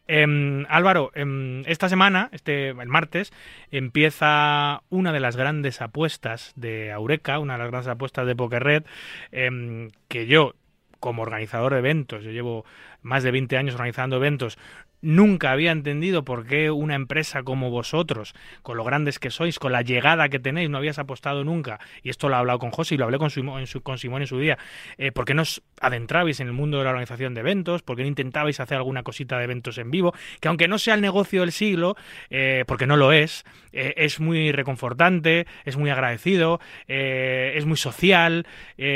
Em, Álvaro, em, esta semana, este el martes, empieza una de las grandes apuestas de Eureka, una de las grandes apuestas de Poker Red, em, que yo como organizador de eventos, yo llevo más de 20 años organizando eventos, nunca había entendido por qué una empresa como vosotros, con lo grandes que sois, con la llegada que tenéis, no habías apostado nunca, y esto lo he hablado con José y lo hablé con, su, Simón en su día, eh, ¿por qué no os adentrabais en el mundo de la organización de eventos? ¿Por qué no intentabais hacer alguna cosita de eventos en vivo? Que aunque no sea el negocio del siglo, eh, porque no lo es, eh, es muy reconfortante, es muy agradecido, eh, es muy social y-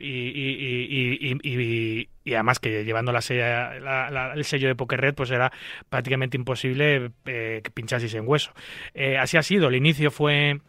y- y- y- además que llevando la sella- la- el sello de Poker Red pues era prácticamente imposible eh, que pinchaseis en hueso. Eh, así ha sido, el inicio fue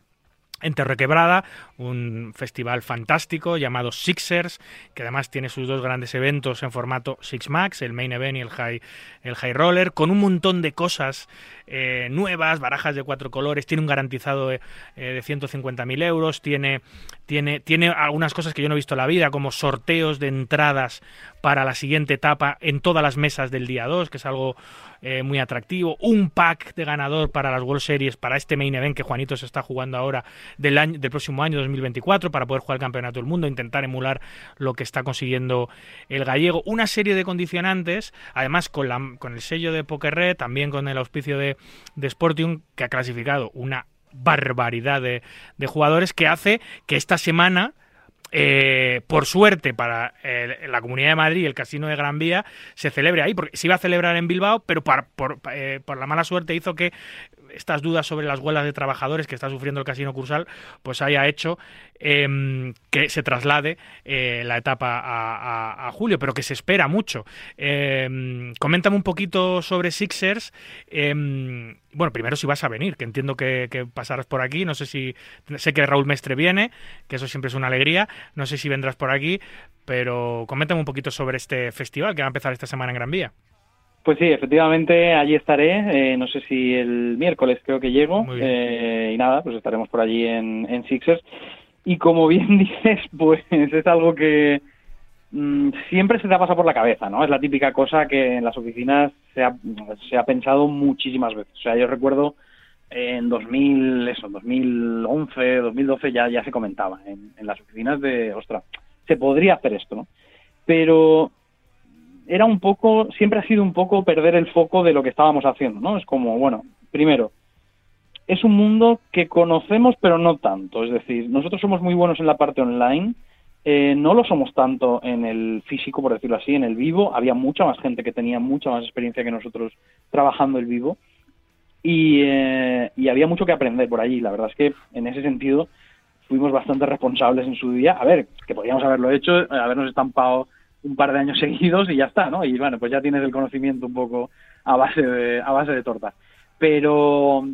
en Terrequebrada, un festival fantástico llamado Sixers, que además tiene sus dos grandes eventos en formato Six Max, el Main Event y el High, el high Roller, con un montón de cosas eh, nuevas, barajas de cuatro colores, tiene un garantizado de, eh, de 150.000 euros, tiene, tiene, tiene algunas cosas que yo no he visto en la vida, como sorteos de entradas para la siguiente etapa en todas las mesas del día 2, que es algo eh, muy atractivo, un pack de ganador para las World Series, para este Main Event que Juanito se está jugando ahora del, año, del próximo año 2024, para poder jugar el Campeonato del Mundo, intentar emular lo que está consiguiendo el gallego, una serie de condicionantes, además con, la, con el sello de Poker Red, también con el auspicio de, de que ha clasificado una barbaridad de, de jugadores que hace que esta semana eh, por suerte para eh, la Comunidad de Madrid y el Casino de Gran Vía se celebre ahí, porque se iba a celebrar en Bilbao, pero par- por, eh, por la mala suerte hizo que estas dudas sobre las huelgas de trabajadores que está sufriendo el Casino Cursal, pues haya hecho em, que se traslade eh, la etapa a, julio, pero que se espera mucho. Em, coméntame un poquito sobre Sixers. Em, bueno, primero si vas a venir, que entiendo que, que pasarás por aquí. No sé si. Sé que Raúl Mestre viene, que eso siempre es una alegría. No sé si vendrás por aquí, pero coméntame un poquito sobre este festival que va a empezar esta semana en Gran Vía. Pues sí, efectivamente, allí estaré. eh, no sé si el miércoles creo que llego. Eh, y nada, pues estaremos por allí en, en Sixers. Y como bien dices, pues es algo que mm, siempre se te pasa por la cabeza, ¿no? Es la típica cosa que en las oficinas se ha, se ha pensado muchísimas veces. O sea, yo recuerdo en 2000, eso, 2011, 2012 ya, ya se comentaba en, en las oficinas de, ostras, se podría hacer esto, ¿no? Pero era un poco, siempre ha sido un poco perder el foco de lo que estábamos haciendo, ¿no? Es como, bueno, primero, es un mundo que conocemos pero no tanto, es decir, nosotros somos muy buenos en la parte online, eh, no lo somos tanto en el físico, por decirlo así, en el vivo, había mucha más gente que tenía mucha más experiencia que nosotros trabajando el vivo. Y, eh, había mucho que aprender por allí, la verdad es que en ese sentido fuimos bastante responsables en su día, a ver, que podíamos haberlo hecho, eh, habernos estampado un par de años seguidos y ya está, ¿no? Y bueno, pues ya tienes el conocimiento un poco a base de, a base de torta. Pero,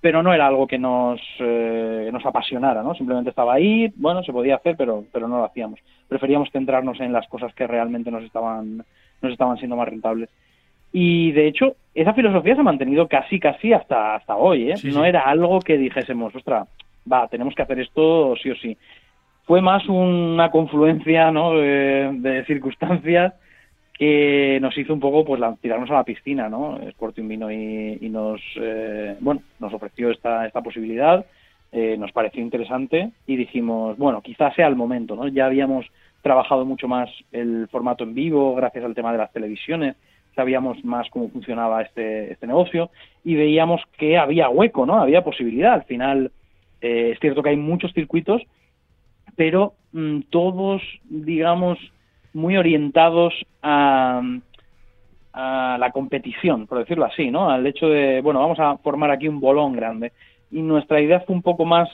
pero no era algo que nos, eh, nos apasionara, ¿no? Simplemente estaba ahí, bueno, se podía hacer, pero, pero no lo hacíamos. Preferíamos centrarnos en las cosas que realmente nos estaban, nos estaban siendo más rentables. Y de hecho, esa filosofía se ha mantenido casi, casi hasta, hasta hoy, ¿eh? Sí, no sí. era algo que dijésemos, ostra, va, tenemos que hacer esto sí o sí fue más una confluencia ¿no? de, de circunstancias que nos hizo un poco pues tirarnos a la piscina, ¿no? Sporting vino y, y nos eh, bueno nos ofreció esta, esta posibilidad, eh, nos pareció interesante y dijimos bueno quizás sea el momento, ¿no? Ya habíamos trabajado mucho más el formato en vivo gracias al tema de las televisiones, sabíamos más cómo funcionaba este, este negocio y veíamos que había hueco, ¿no? Había posibilidad. Al final eh, es cierto que hay muchos circuitos pero mm, todos, digamos, muy orientados a, a la competición, por decirlo así, ¿no? Al hecho de, bueno, vamos a formar aquí un bolón grande. Y nuestra idea fue un poco más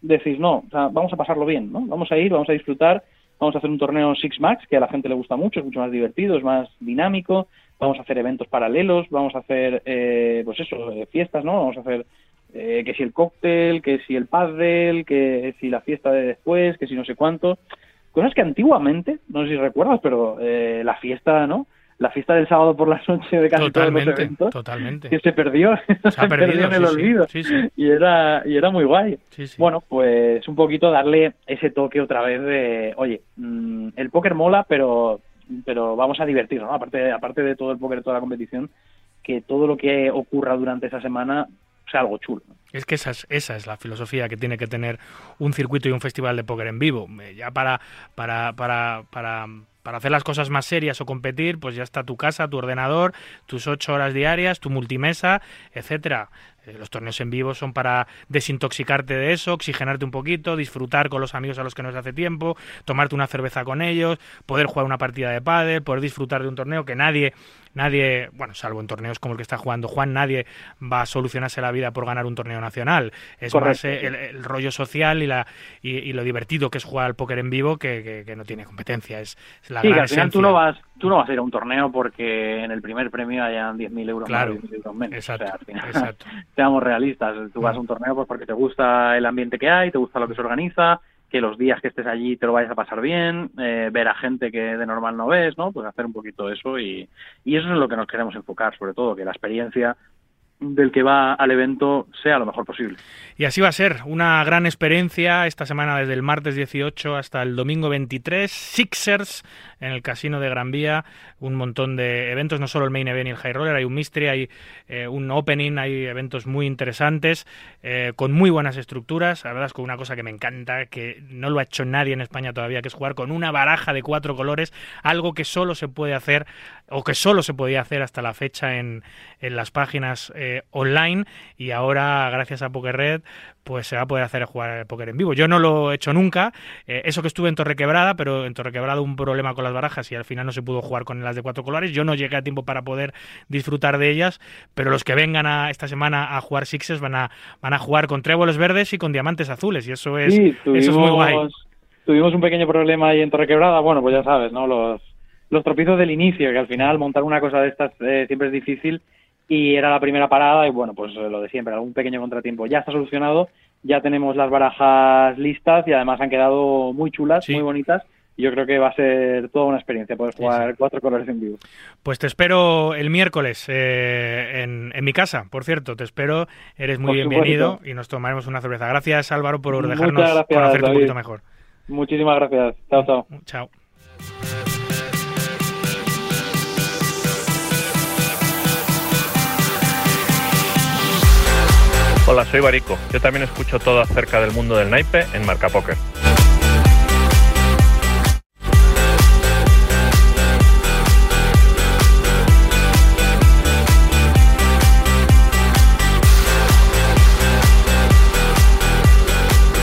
decir, no, o sea, vamos a pasarlo bien, ¿no? Vamos a ir, vamos a disfrutar, vamos a hacer un torneo Six Max, que a la gente le gusta mucho, es mucho más divertido, es más dinámico, vamos a hacer eventos paralelos, vamos a hacer, eh, pues eso, eh, fiestas, ¿no? Vamos a hacer eh, que si el cóctel, que si el paddle, que si la fiesta de después, que si no sé cuánto. Cosas que antiguamente, no sé si recuerdas, pero eh, la fiesta, ¿no? La fiesta del sábado por la noche de casi todos los Totalmente, eventos, totalmente. que se perdió, Se ha perdido, en el sí, olvido. Sí, sí. Y era, y era muy guay. Bueno, pues un poquito darle ese toque otra vez de, oye, mm, el póker mola, pero pero vamos a divertirnos, ¿no? Aparte, aparte de todo el póker, toda la competición, que todo lo que ocurra durante esa semana sea algo chulo. Es que esa es, esa es la filosofía que tiene que tener un circuito y un festival de póker en vivo. Eh, Ya para, para, para, para, para hacer las cosas más serias o competir, pues ya está tu casa, tu ordenador, tus ocho horas diarias, tu multimesa, etcétera. Eh, Los torneos en vivo son para desintoxicarte de eso, oxigenarte un poquito, disfrutar con los amigos a los que no se hace tiempo, tomarte una cerveza con ellos, poder jugar una partida de pádel, poder disfrutar de un torneo que nadie, nadie, bueno, salvo en torneos como el que está jugando Juan, nadie va a solucionarse la vida por ganar un torneo nacional. Es Correcto, más eh, el, el rollo social y, la, y, y lo divertido que es jugar al póker en vivo que, que- que no tiene competencia. Es, es la sí, que gran al final tú no, vas, tú no vas a ir a un torneo porque en el primer premio hayan 10.000 euros Claro, más, 10.000 euros menos. exacto, O sea, al final, exacto. seamos realistas, tú vas a un torneo pues porque te gusta el ambiente que hay, te gusta lo que se organiza, que los días que estés allí te lo vayas a pasar bien, eh, ver a gente que de normal no ves, ¿no? Pues hacer un poquito eso y, y eso es en lo que nos queremos enfocar, sobre todo, que la experiencia del que va al evento sea lo mejor posible. Y así va a ser, una gran experiencia esta semana desde el martes 18 hasta el domingo 23, Sixers en el Casino de Gran Vía, un montón de eventos, no solo el Main Event y el High Roller, hay un Mystery, hay eh, un Opening, hay eventos muy interesantes, eh, con muy buenas estructuras, la verdad es que una cosa que me encanta, que no lo ha hecho nadie en España todavía, que es jugar con una baraja de cuatro colores, algo que solo se puede hacer, o que solo se podía hacer hasta la fecha en, en las páginas eh, online, y ahora, gracias a Poker Red, pues se va a poder hacer jugar póker en vivo. Yo no lo he hecho nunca, eso que estuve en Torrequebrada, pero en Torrequebrada un problema con las barajas y al final no se pudo jugar con las de cuatro colores. Yo no llegué a tiempo para poder disfrutar de ellas, pero los que vengan a, esta semana a jugar sixes van a, van a jugar con tréboles verdes y con diamantes azules y eso es, Sí, eso es muy guay. tuvimos, tuvimos un pequeño problema ahí en Torrequebrada, bueno, pues ya sabes, ¿no? Los, los tropiezos del inicio, que al final montar una cosa de estas eh, siempre es difícil y era la primera parada y bueno, pues eh, lo de siempre, algún pequeño contratiempo. Ya está solucionado, ya tenemos las barajas listas y además han quedado muy chulas, Sí. muy bonitas. Yo creo que va a ser toda una experiencia poder jugar sí. cuatro colores en vivo. Pues te espero el miércoles eh, en, en mi casa, por cierto. Te espero, eres muy Por bienvenido supuesto. y nos tomaremos una cerveza. Gracias Álvaro por Muchas dejarnos gracias, conocerte un poquito mejor. Muchísimas gracias. Chao, chao. Chao. Hola, soy Barico. Yo también escucho todo acerca del mundo del naipe en Marca Póker.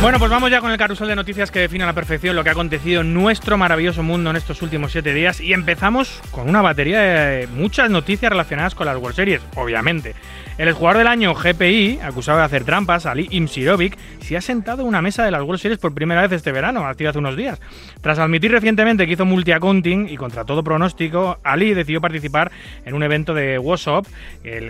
Bueno, pues vamos ya con el carrusel de noticias que define a la perfección lo que ha acontecido en nuestro maravilloso mundo en estos últimos siete días y empezamos con una batería de muchas noticias relacionadas con las World Series, obviamente. El jugador del año GPI, acusado de hacer trampas, Ali Imsirovic, se ha sentado en una mesa de las World Series por primera vez este verano, hace unos días. Tras admitir recientemente que hizo multi-accounting y contra todo pronóstico, Ali decidió participar en un evento de WhatsApp,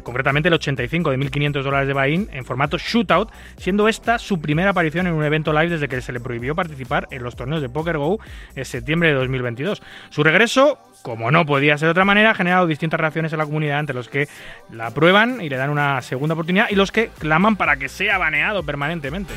concretamente el 85 de 1.500 dólares de buy en formato shootout, siendo esta su primera aparición en un evento live desde que se le prohibió participar en los torneos de Poker Go en septiembre de 2022. Su regreso como no podía ser de otra manera, ha generado distintas reacciones en la comunidad entre los que la aprueban y le dan una segunda oportunidad y los que claman para que sea baneado permanentemente.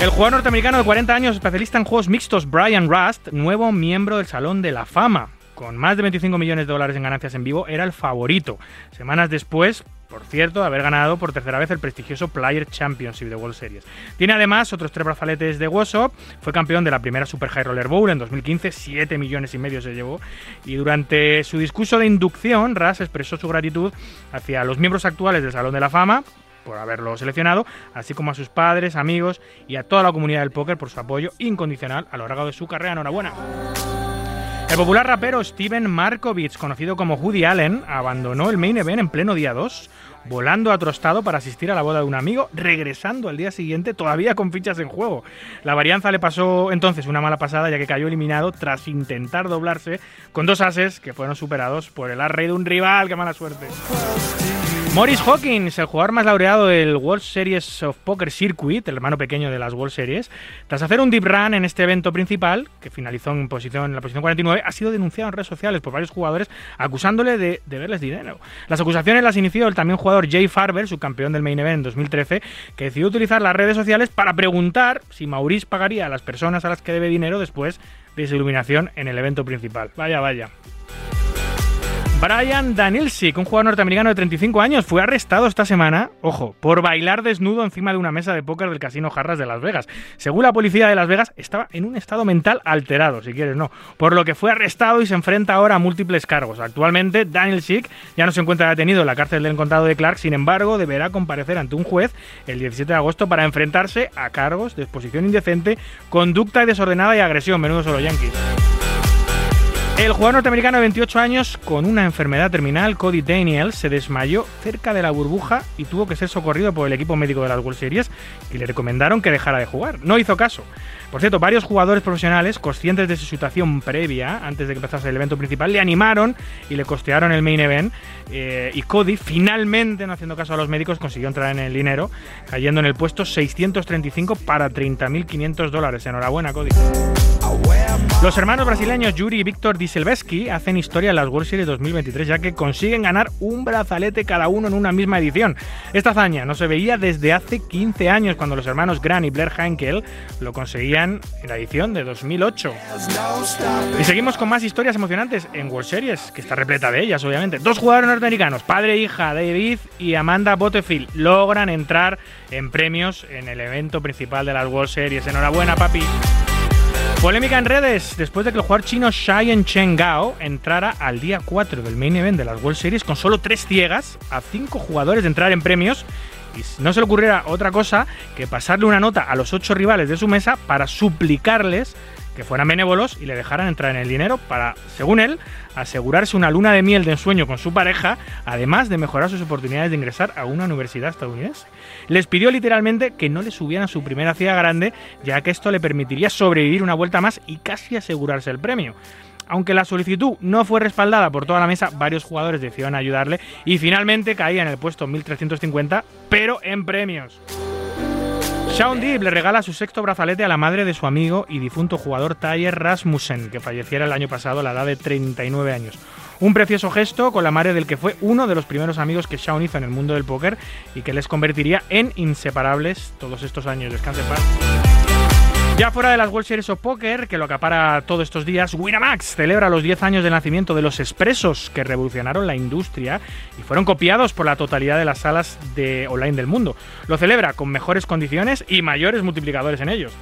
El jugador norteamericano de 40 años, especialista en juegos mixtos, Brian Rust, nuevo miembro del Salón de la Fama. Con más de 25 millones de dólares en ganancias en vivo, era el favorito. Semanas después, por cierto, haber ganado por tercera vez el prestigioso Player Championship de World Series. Tiene además otros tres brazaletes de WhatsApp, fue campeón de la primera Super High Roller Bowl en 2015, 7 millones y medio se llevó, y durante su discurso de inducción, Ras expresó su gratitud hacia los miembros actuales del Salón de la Fama, por haberlo seleccionado, así como a sus padres, amigos y a toda la comunidad del póker por su apoyo incondicional a lo largo de su carrera. Enhorabuena. El popular rapero Steven Markovich, conocido como Woody Allen, abandonó el main event en pleno día 2, volando a para asistir a la boda de un amigo, regresando al día siguiente todavía con fichas en juego. La varianza le pasó entonces una mala pasada ya que cayó eliminado tras intentar doblarse con dos ases que fueron superados por el arrey de un rival. ¡Qué mala suerte! Maurice Hawkins, el jugador más laureado del World Series of Poker Circuit, el hermano pequeño de las World Series, tras hacer un deep run en este evento principal, que finalizó en, posición, en la posición 49, ha sido denunciado en redes sociales por varios jugadores acusándole de deberles dinero. Las acusaciones las inició el también jugador Jay Farber, subcampeón del Main Event en 2013, que decidió utilizar las redes sociales para preguntar si Maurice pagaría a las personas a las que debe dinero después de su iluminación en el evento principal. Vaya, vaya. Brian Danilsik, un jugador norteamericano de 35 años, fue arrestado esta semana, ojo, por bailar desnudo encima de una mesa de póker del casino Jarras de Las Vegas. Según la policía de Las Vegas, estaba en un estado mental alterado, si quieres no, por lo que fue arrestado y se enfrenta ahora a múltiples cargos. Actualmente, Daniel Schick ya no se encuentra detenido en la cárcel del condado de Clark, sin embargo, deberá comparecer ante un juez el 17 de agosto para enfrentarse a cargos de exposición indecente, conducta desordenada y agresión. Menudo solo yankees. El jugador norteamericano de 28 años con una enfermedad terminal, Cody Daniels, se desmayó cerca de la burbuja y tuvo que ser socorrido por el equipo médico de las World Series y le recomendaron que dejara de jugar. No hizo caso. Por cierto, varios jugadores profesionales, conscientes de su situación previa, antes de que empezase el evento principal, le animaron y le costearon el main event. eh, y Cody, finalmente, no haciendo caso a los médicos, consiguió entrar en el dinero, cayendo en el puesto 635 para 30.500 dólares. Enhorabuena, Cody. Los hermanos brasileños Yuri y Víctor Dieselbeski hacen historia en las World Series 2023 ya que consiguen ganar un brazalete cada uno en una misma edición. Esta hazaña no se veía desde hace 15 años cuando los hermanos Gran y Blair Hankel lo conseguían en la edición de 2008. Y seguimos con más historias emocionantes en World Series, que está repleta de ellas obviamente. Dos jugadores norteamericanos, padre e hija, David y Amanda Butterfield, logran entrar en premios en el evento principal de las World Series. Enhorabuena, papi. Polémica en redes después de que el jugador chino Xian Chen Gao entrara al día 4 del main event de las World Series con solo 3 ciegas a 5 jugadores de entrar en premios y no se le ocurriera otra cosa que pasarle una nota a los 8 rivales de su mesa para suplicarles que fueran benévolos y le dejaran entrar en el dinero para, según él, asegurarse una luna de miel de ensueño con su pareja, además de mejorar sus oportunidades de ingresar a una universidad estadounidense. Les pidió literalmente que no le subieran su primera ciega grande, ya que esto le permitiría sobrevivir una vuelta más y casi asegurarse el premio. Aunque la solicitud no fue respaldada por toda la mesa, varios jugadores decidieron ayudarle y finalmente caía en el puesto 1350, pero en premios. Sean Deep le regala su sexto brazalete a la madre de su amigo y difunto jugador Tayer Rasmussen, que falleciera el año pasado a la edad de 39 años. Un precioso gesto con la madre del que fue uno de los primeros amigos que Shaun hizo en el mundo del póker y que les convertiría en inseparables todos estos años. Descanse paz. Ya fuera de las World Series of Poker, que lo acapara todos estos días, Winamax celebra los 10 años del nacimiento de los expresos que revolucionaron la industria y fueron copiados por la totalidad de las salas de online del mundo. Lo celebra con mejores condiciones y mayores multiplicadores en ellos.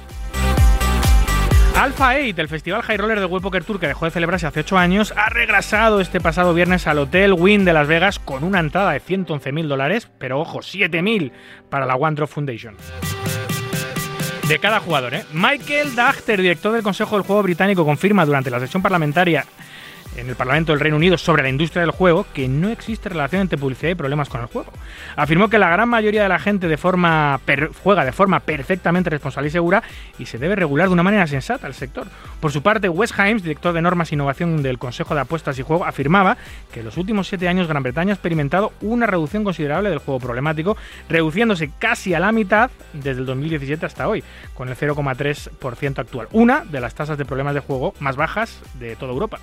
Alpha 8, el festival High Roller de World Poker Tour que dejó de celebrarse hace 8 años, ha regresado este pasado viernes al Hotel Wynn de Las Vegas con una entrada de 111.000 dólares, pero ojo, 7.000 para la One Drop Foundation. de cada jugador. ¿eh? Michael Dachter, director del Consejo del Juego Británico, confirma durante la sesión parlamentaria en el Parlamento del Reino Unido sobre la industria del juego que no existe relación entre publicidad y problemas con el juego. Afirmó que la gran mayoría de la gente juega de forma perfectamente responsable y segura y se debe regular de una manera sensata el sector. Por su parte, Wes Himes, director de normas e innovación del Consejo de Apuestas y Juego, afirmaba que en los últimos siete años Gran Bretaña ha experimentado una reducción considerable del juego problemático, reduciéndose casi a la mitad desde el 2017 hasta hoy, con el 0,3% actual. Una de las tasas de problemas de juego más bajas de toda Europa.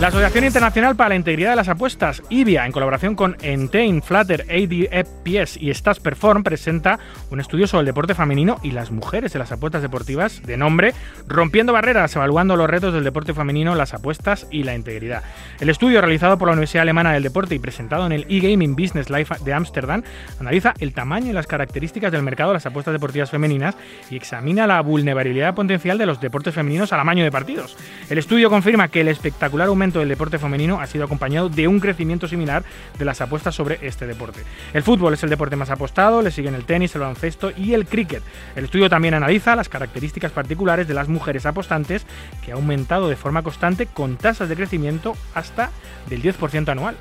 La Asociación Internacional para la Integridad de las Apuestas, IBIA, en colaboración con Entain, Flutter, ADFPS y Stats Perform, presenta un estudio sobre el deporte femenino y las mujeres en las apuestas deportivas de nombre Rompiendo Barreras, evaluando los retos del deporte femenino, las apuestas y la integridad. El estudio realizado por la Universidad Alemana del Deporte y presentado en el eGaming Business Life de Ámsterdam analiza el tamaño y las características del mercado de las apuestas deportivas femeninas y examina la vulnerabilidad potencial de los deportes femeninos al amaño de partidos. El estudio confirma que el espectacular aumento del deporte femenino ha sido acompañado de un crecimiento similar de las apuestas sobre este deporte. El fútbol es el deporte más apostado, le siguen el tenis, el baloncesto y el cricket. El estudio también analiza las características particulares de las mujeres apostantes, que ha aumentado de forma constante con tasas de crecimiento hasta del 10% anual.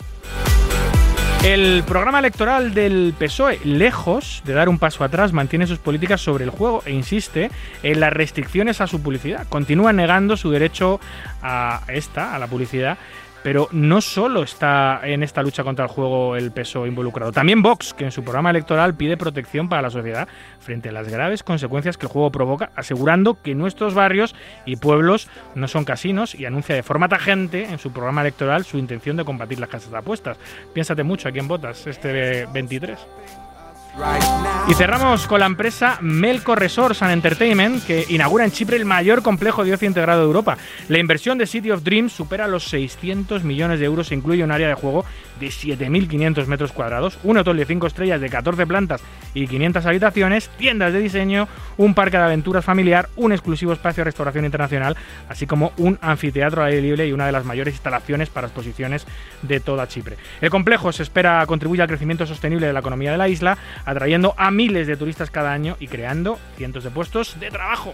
El programa electoral del PSOE, lejos de dar un paso atrás, mantiene sus políticas sobre el juego e insiste en las restricciones a su publicidad. Continúa negando su derecho a esta, a la publicidad. Pero no solo está en esta lucha contra el juego el PSOE involucrado, también Vox, que en su programa electoral pide protección para la sociedad frente a las graves consecuencias que el juego provoca, asegurando que nuestros barrios y pueblos no son casinos y anuncia de forma tajante en su programa electoral su intención de combatir las casas de apuestas. Piénsate mucho a quién votas este 23. Y cerramos con la empresa Melco Resorts and Entertainment, que inaugura en Chipre el mayor complejo de ocio integrado de Europa. La inversión de City of Dreams supera los 600 millones de euros e incluye un área de juego de 7.500 metros cuadrados, un hotel de 5 estrellas de 14 plantas y 500 habitaciones, tiendas de diseño, un parque de aventuras familiar, un exclusivo espacio de restauración internacional, así como un anfiteatro al aire libre y una de las mayores instalaciones para exposiciones de toda Chipre. El complejo se espera contribuir al crecimiento sostenible de la economía de la isla, atrayendo a miles de turistas cada año y creando cientos de puestos de trabajo.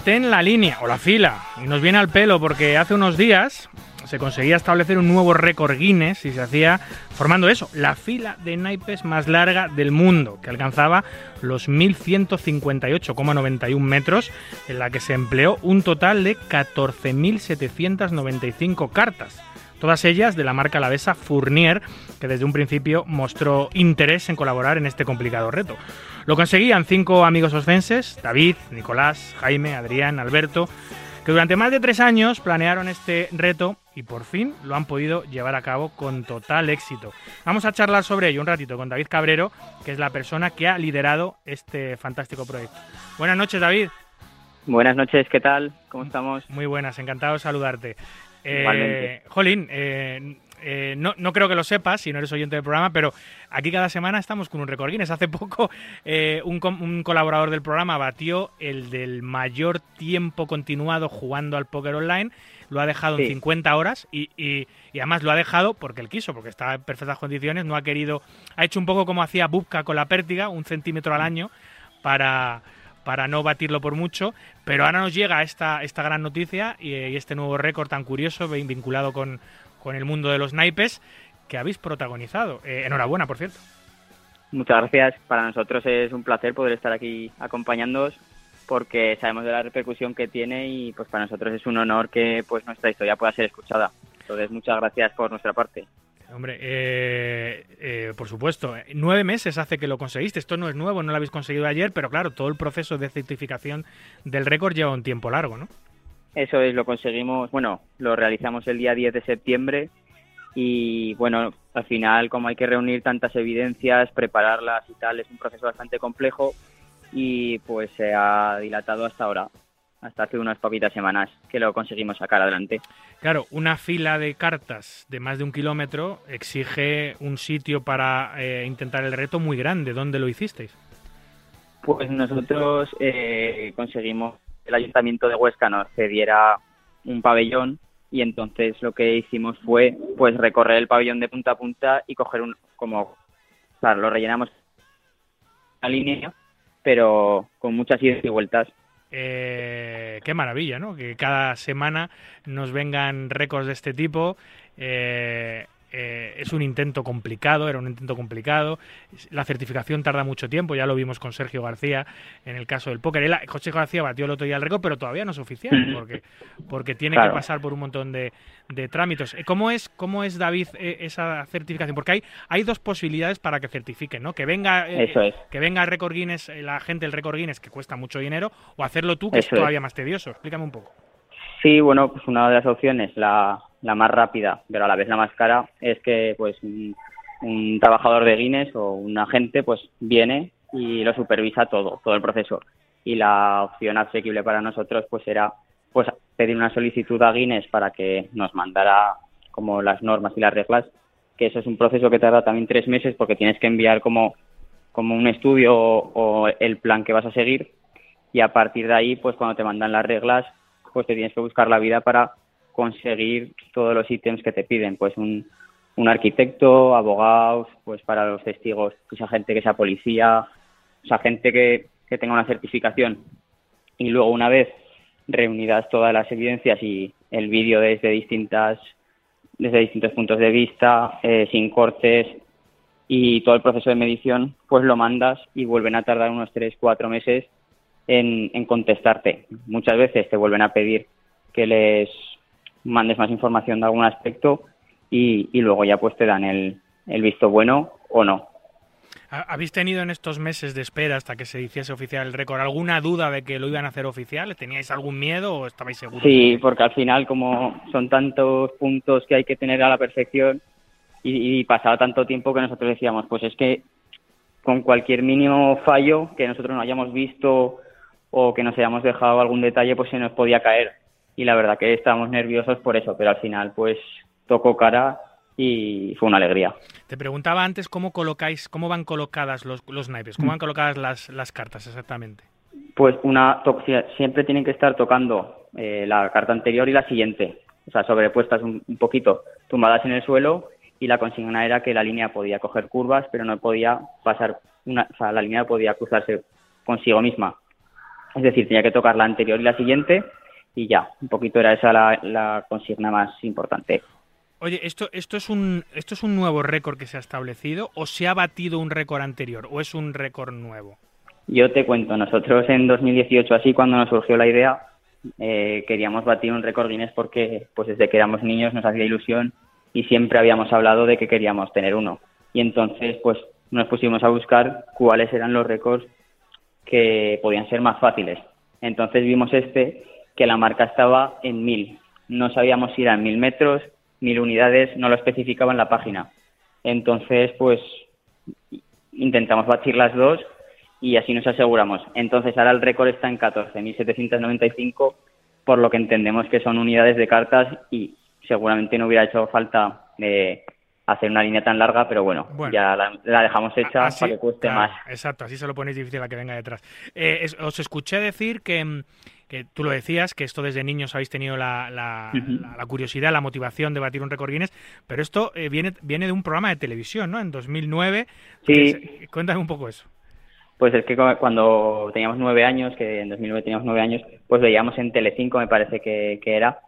Mantén la línea o la fila. Y nos viene al pelo porque hace unos días se conseguía establecer un nuevo récord Guinness y se hacía formando eso, la fila de naipes más larga del mundo, que alcanzaba los 1158,91 metros, en la que se empleó un total de 14.795 cartas. Todas ellas de la marca alavesa Fournier, que desde un principio mostró interés en colaborar en este complicado reto. Lo conseguían cinco amigos oscenses, David, Nicolás, Jaime, Adrián, Alberto, que durante más de tres años planearon este reto y por fin lo han podido llevar a cabo con total éxito. Vamos a charlar sobre ello un ratito con David Cabrero, que es la persona que ha liderado este fantástico proyecto. Buenas noches, David. Buenas noches, ¿qué tal? ¿Cómo estamos? Muy buenas, encantado de saludarte. Eh. Jolín, eh, eh, no, no creo que lo sepas si no eres oyente del programa, pero aquí cada semana estamos con un récord Guinness. Hace poco eh, un, un colaborador del programa batió el del mayor tiempo continuado jugando al póker online. Lo ha dejado en Sí. 50 horas y, y- y además lo ha dejado porque él quiso, porque estaba en perfectas condiciones. No ha querido. Ha hecho un poco como hacía Bubka con la pértiga, un centímetro al año para, para no batirlo por mucho. Pero ahora nos llega esta, esta gran noticia y, este nuevo récord tan curioso vin- vinculado con, con el mundo de los naipes que habéis protagonizado. Eh, enhorabuena, por cierto. Muchas gracias. Para nosotros es un placer poder estar aquí acompañándoos porque sabemos de la repercusión que tiene y pues para nosotros es un honor que pues nuestra historia pueda ser escuchada. Entonces, muchas gracias por nuestra parte. Hombre, eh, eh, por supuesto, nueve meses hace que lo conseguiste. Esto no es nuevo, no lo habéis conseguido ayer, pero claro, todo el proceso de certificación del récord lleva un tiempo largo, ¿no? Eso es, lo conseguimos, bueno, lo realizamos el día 10 de septiembre y bueno, al final como hay que reunir tantas evidencias, prepararlas y tal, es un proceso bastante complejo y pues se ha dilatado hasta ahora, hasta hace unas poquitas semanas que lo conseguimos sacar adelante. Claro, una fila de cartas de más de un kilómetro exige un sitio para eh, intentar el reto muy grande. ¿Dónde lo hicisteis? Pues nosotros eh, conseguimos el ayuntamiento de Huesca nos cediera un pabellón y entonces lo que hicimos fue pues recorrer el pabellón de punta a punta y coger un como claro, lo rellenamos la línea pero con muchas idas y vueltas eh, qué maravilla, ¿no? Que cada semana nos vengan récords de este tipo. Eh, eh, es un intento complicado, era un intento complicado. La certificación tarda mucho tiempo, ya lo vimos con Sergio García en el caso del póker. Él, José García batió el otro día el récord, pero todavía no es oficial, porque, porque tiene Claro. que pasar por un montón de, de trámites. Eh, ¿Cómo es, cómo es David, eh, esa certificación? Porque hay, hay dos posibilidades para que certifiquen, ¿no? Que venga, eh, Eso es. que venga el récord Guinness, la gente del récord Guinness, que cuesta mucho dinero, o hacerlo tú, que Eso es es. todavía más tedioso. Explícame un poco. Sí, bueno, pues una de las opciones, la, la más rápida, pero a la vez la más cara, es que pues un, trabajador de Guinness o un agente pues viene y lo supervisa todo, todo el proceso. Y la opción asequible para nosotros pues era pues pedir una solicitud a Guinness para que nos mandara como las normas y las reglas, que eso es un proceso que tarda también tres meses porque tienes que enviar como, como un estudio o, o el plan que vas a seguir y a partir de ahí pues cuando te mandan las reglas pues te tienes que buscar la vida para conseguir todos los ítems que te piden, pues un, un arquitecto, abogados, pues para los testigos, esa gente que sea policía, o sea, gente que, que tenga una certificación. Y luego una vez reunidas todas las evidencias y el vídeo desde distintas desde distintos puntos de vista, eh, sin cortes y todo el proceso de medición, pues lo mandas y vuelven a tardar unos tres, cuatro meses en, en contestarte. Muchas veces te vuelven a pedir que les mandes más información de algún aspecto y, y luego ya pues te dan el, el visto bueno o no. ¿Ha- ¿Habéis tenido en estos meses de espera hasta que se hiciese oficial el récord alguna duda de que lo iban a hacer oficial? ¿Teníais algún miedo o estabais seguros? Sí, porque al final como son tantos puntos que hay que tener a la perfección y, y pasado tanto tiempo que nosotros decíamos, pues es que con cualquier mínimo fallo que nosotros no hayamos visto o que nos hayamos dejado algún detalle, pues se nos podía caer. Y la verdad que estábamos nerviosos por eso, pero al final pues tocó cara y fue una alegría. Te preguntaba antes cómo colocáis, cómo van colocadas los, los naipes, cómo van colocadas las, las cartas exactamente. Pues una siempre tienen que estar tocando eh, la carta anterior y la siguiente, o sea, sobrepuestas un, un poquito, tumbadas en el suelo y la consigna era que la línea podía coger curvas, pero no podía pasar una, o sea, la línea podía cruzarse consigo misma. Es decir, tenía que tocar la anterior y la siguiente y ya, un poquito era esa la, la consigna más importante. Oye, ¿esto, esto, es un, ¿esto es un nuevo récord que se ha establecido o se ha batido un récord anterior o es un récord nuevo? Yo te cuento, nosotros en 2018, así cuando nos surgió la idea, eh, queríamos batir un récord Guinness porque pues desde que éramos niños nos hacía ilusión y siempre habíamos hablado de que queríamos tener uno. Y entonces pues nos pusimos a buscar cuáles eran los récords que podían ser más fáciles. Entonces vimos este, que la marca estaba en mil. No sabíamos si eran mil metros, mil unidades, no lo especificaba en la página. Entonces, pues intentamos batir las dos y así nos aseguramos. Entonces ahora el récord está en 14.795, por lo que entendemos que son unidades de cartas y seguramente no hubiera hecho falta eh, hacer una línea tan larga, pero bueno, Bueno. ya la, la dejamos hecha Así- para que cueste claro, más. Exacto, así se lo ponéis difícil a que venga detrás. Eh, es- os escuché decir que, mm, que tú lo decías, que esto desde niños habéis tenido la, la- la- la curiosidad, la motivación de batir un récord Guinness, pero esto eh, viene, viene de un programa de televisión, ¿no? En 2009. Sí. se- cuéntame un poco eso. Pues es que cu- cuando teníamos nueve años, que en 2009 teníamos nueve años, pues veíamos en Telecinco, me parece que, que era,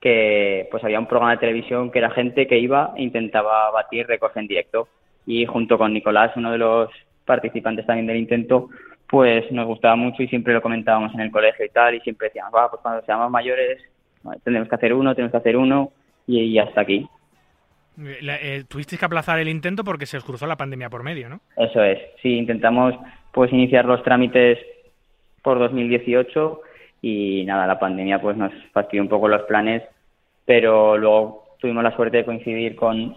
que pues había un programa de televisión que era gente que iba e intentaba batir récords en directo. Y junto con Nicolás, uno de los participantes también del intento, pues nos gustaba mucho y siempre lo comentábamos en el colegio y tal, y siempre decíamos, va, pues cuando seamos mayores tenemos que hacer uno, tenemos que hacer uno, y, y hasta aquí. Eh, tuvisteis que aplazar el intento porque se os cruzó la pandemia por medio, ¿no? Eso es, sí, intentamos pues iniciar los trámites por 2018 y nada, la pandemia pues nos fastidió un poco los planes, pero luego tuvimos la suerte de coincidir con,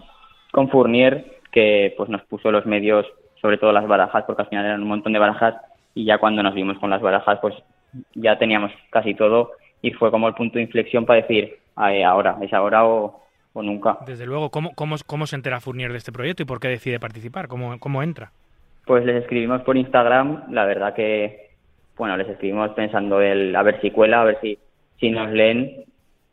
con Fournier, que pues nos puso los medios, sobre todo las barajas, porque al final eran un montón de barajas, y ya cuando nos vimos con las barajas pues ya teníamos casi todo y fue como el punto de inflexión para decir, "Ah, eh, ahora, es ahora o, o nunca. Desde luego, ¿cómo, cómo, cómo se entera Fournier de este proyecto y por qué decide participar? ¿Cómo, cómo entra? Pues les escribimos por Instagram, la verdad que, bueno, les escribimos pensando el, a ver si cuela, a ver si, si nos leen.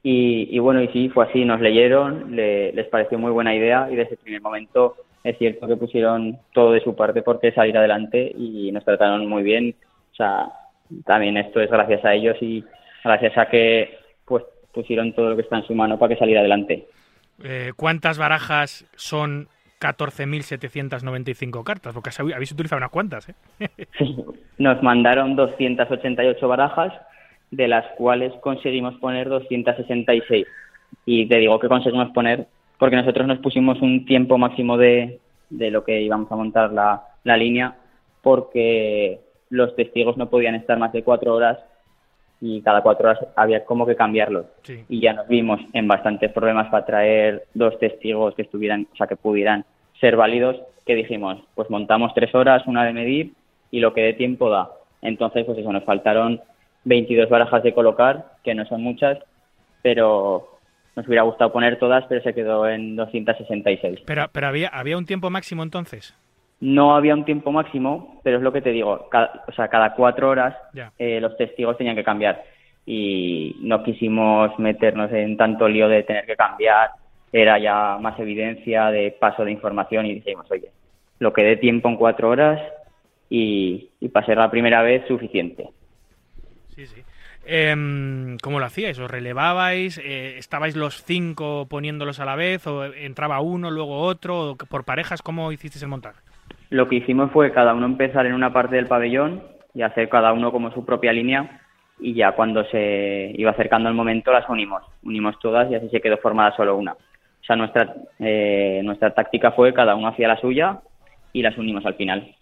Y, y bueno, y sí, fue así, nos leyeron, le- les pareció muy buena idea y desde el primer momento es cierto que pusieron todo de su parte porque salir adelante y nos trataron muy bien. O sea, también esto es gracias a ellos y gracias a que pues pusieron todo lo que está en su mano para que saliera adelante. Eh, ¿Cuántas barajas son 14.795 cartas? Porque habéis utilizado unas cuantas, ¿eh? Nos mandaron 288 barajas, de las cuales conseguimos poner 266. Y te digo que conseguimos poner porque nosotros nos pusimos un tiempo máximo de, de lo que íbamos a montar la, la línea, porque los testigos no podían estar más de cuatro horas y cada cuatro horas había como que cambiarlos. Sí. Y ya nos vimos en bastantes problemas para traer dos testigos que estuvieran, o sea, que pudieran ser válidos, que dijimos, pues montamos tres horas, una de medir y lo que de tiempo da. Entonces, pues eso, nos faltaron 22 barajas de colocar, que no son muchas, pero nos hubiera gustado poner todas, pero se quedó en 266. Pero, pero había, había un tiempo máximo entonces. No había un tiempo máximo, pero es lo que te digo, cada, o sea, cada cuatro horas eh, los testigos tenían que cambiar y no quisimos meternos en tanto lío de tener que cambiar, era ya más evidencia de paso de información y dijimos, oye, lo que dé tiempo en cuatro horas y, y para ser la primera vez suficiente. Sí, sí. Em, ¿Cómo lo hacíais? ¿Os relevabais? Eh, ¿Estabais los cinco poniéndolos a la vez? ¿O entraba uno, luego otro? ¿O ¿Por parejas? ¿Cómo hicisteis el montaje? Lo que hicimos fue cada uno empezar en una parte del pabellón y hacer cada uno como su propia línea y ya cuando se iba acercando el momento las unimos, unimos todas y así se quedó formada solo una. O sea, nuestra, eh, nuestra táctica fue cada uno hacía la suya y las unimos al final.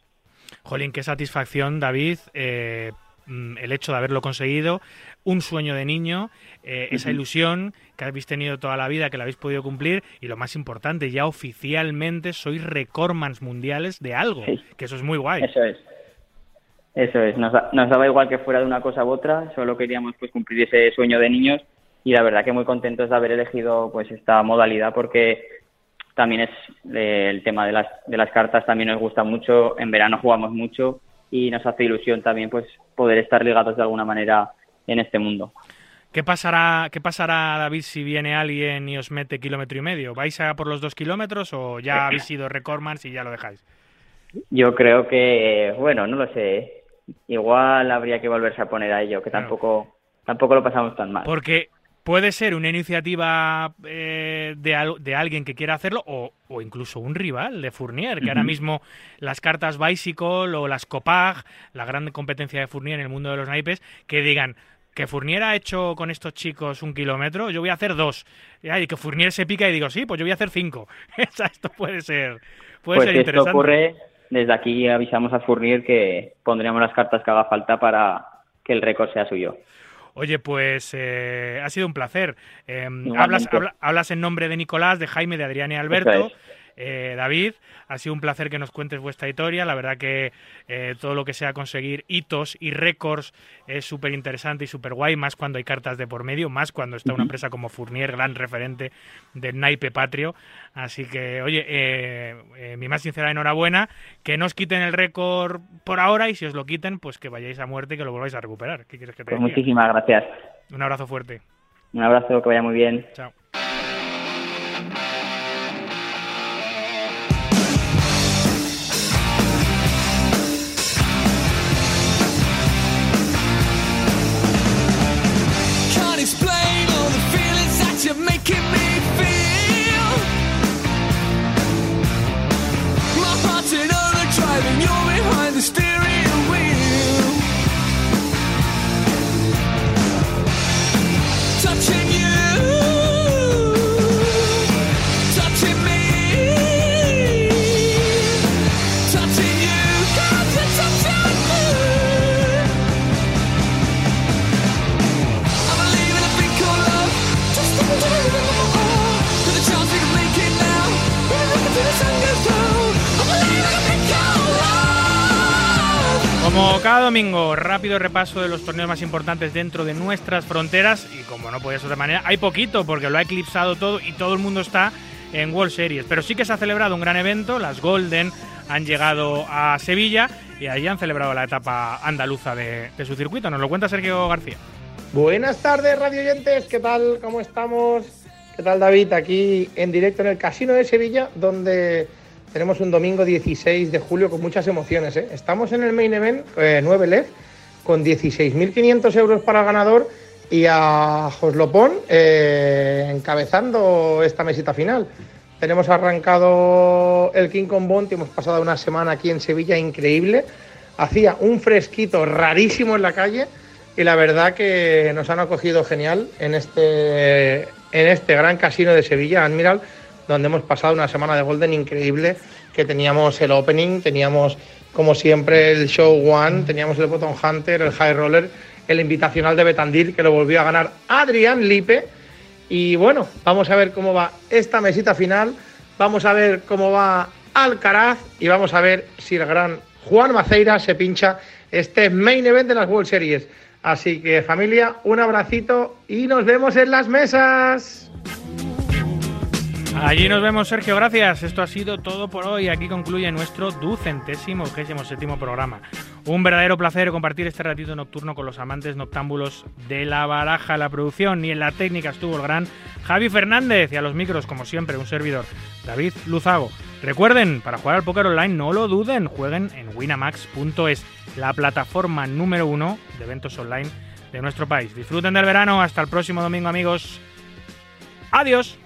Jolín, qué satisfacción, David, eh, el hecho de haberlo conseguido, un sueño de niño, eh, esa ilusión que habéis tenido toda la vida, que la habéis podido cumplir, y lo más importante, ya oficialmente sois recordmans mundiales de algo, Sí. que eso es muy guay. Eso es. Eso es. Nos, da- nos daba igual que fuera de una cosa u otra, solo queríamos pues cumplir ese sueño de niños y la verdad que muy contentos de haber elegido pues esta modalidad porque también es eh, el tema de las, de las cartas también nos gusta mucho, en verano jugamos mucho y nos hace ilusión también pues poder estar ligados de alguna manera en este mundo. ¿Qué pasará, ¿Qué pasará, David, si viene alguien y os mete kilómetro y medio? ¿Vais a por los dos kilómetros o ya habéis sido recordmans y ya lo dejáis? Yo creo que, bueno, no lo sé, igual habría que volverse a poner a ello, que Claro. tampoco, tampoco lo pasamos tan mal. Porque puede ser una iniciativa eh, de, al- de alguien que quiera hacerlo o, o incluso un rival de Fournier, que ahora mismo las cartas Bicycle o las Copag, la gran competencia de Fournier en el mundo de los naipes, que digan que Fournier ha hecho con estos chicos un kilómetro, yo voy a hacer dos. Y que Fournier se pica y digo, sí, pues yo voy a hacer cinco. Esto puede ser, puede pues ser esto interesante. ocurre, desde aquí avisamos a Fournier que pondríamos las cartas que haga falta para que el récord sea suyo. Oye, pues eh, ha sido un placer. Eh, Igualmente. hablas, habla- hablas en nombre de Nicolás, de Jaime, de Adrián y Alberto. Eh, David, ha sido un placer que nos cuentes vuestra historia. La verdad que eh, todo lo que sea conseguir hitos y récords es súper interesante y súper guay, más cuando hay cartas de por medio, más cuando está una empresa como Fournier, gran referente del naipe patrio. Así que, oye, eh, eh, mi más sincera enhorabuena. Que no os quiten el récord por ahora y si os lo quiten, pues que vayáis a muerte y que lo volváis a recuperar. ¿Qué quieres que te Pues muchísimas gracias. Un abrazo fuerte. Un abrazo, que vaya muy bien. Chao. Como cada domingo, rápido repaso de los torneos más importantes dentro de nuestras fronteras y como no podía ser de otra manera, hay poquito porque lo ha eclipsado todo y todo el mundo está en World Series, pero sí que se ha celebrado un gran evento, las Golden han llegado a Sevilla y allí han celebrado la etapa andaluza de, de su circuito. Nos lo cuenta Sergio García. Buenas tardes, radio oyentes. ¿Qué tal? ¿Cómo estamos? ¿Qué tal, David? Aquí en directo en el Casino de Sevilla, donde tenemos un domingo 16 de julio con muchas emociones. ¿eh? Estamos en el main event, eh, 9 LED, con 16.500 euros para el ganador y a Joslopón eh, encabezando esta mesita final. Tenemos arrancado el King Kong Bounty, hemos pasado una semana aquí en Sevilla increíble. Hacía un fresquito rarísimo en la calle y la verdad que nos han acogido genial en este, en este gran casino de Sevilla, Admiral, donde hemos pasado una semana de Golden increíble, que teníamos el opening, teníamos como siempre el Show One, teníamos el Bottom Hunter, el High Roller, el Invitacional de Betandil, que lo volvió a ganar Adrián Lipe. Y bueno, vamos a ver cómo va esta mesita final, vamos a ver cómo va Alcaraz y vamos a ver si el gran Juan Maceira se pincha este main event de las World Series. Así que familia, un abracito y nos vemos en las mesas. Allí nos vemos, Sergio. Gracias. Esto ha sido todo por hoy. Aquí concluye nuestro ducentésimo vigésimo séptimo programa. Un verdadero placer compartir este ratito nocturno con los amantes noctámbulos de la baraja. La producción y en la técnica estuvo el gran Javi Fernández y a los micros, como siempre, un servidor, David Luzago. Recuerden, para jugar al póker online no lo duden, jueguen en winamax.es, la plataforma número uno de eventos online de nuestro país. Disfruten del verano. Hasta el próximo domingo, amigos. Adiós.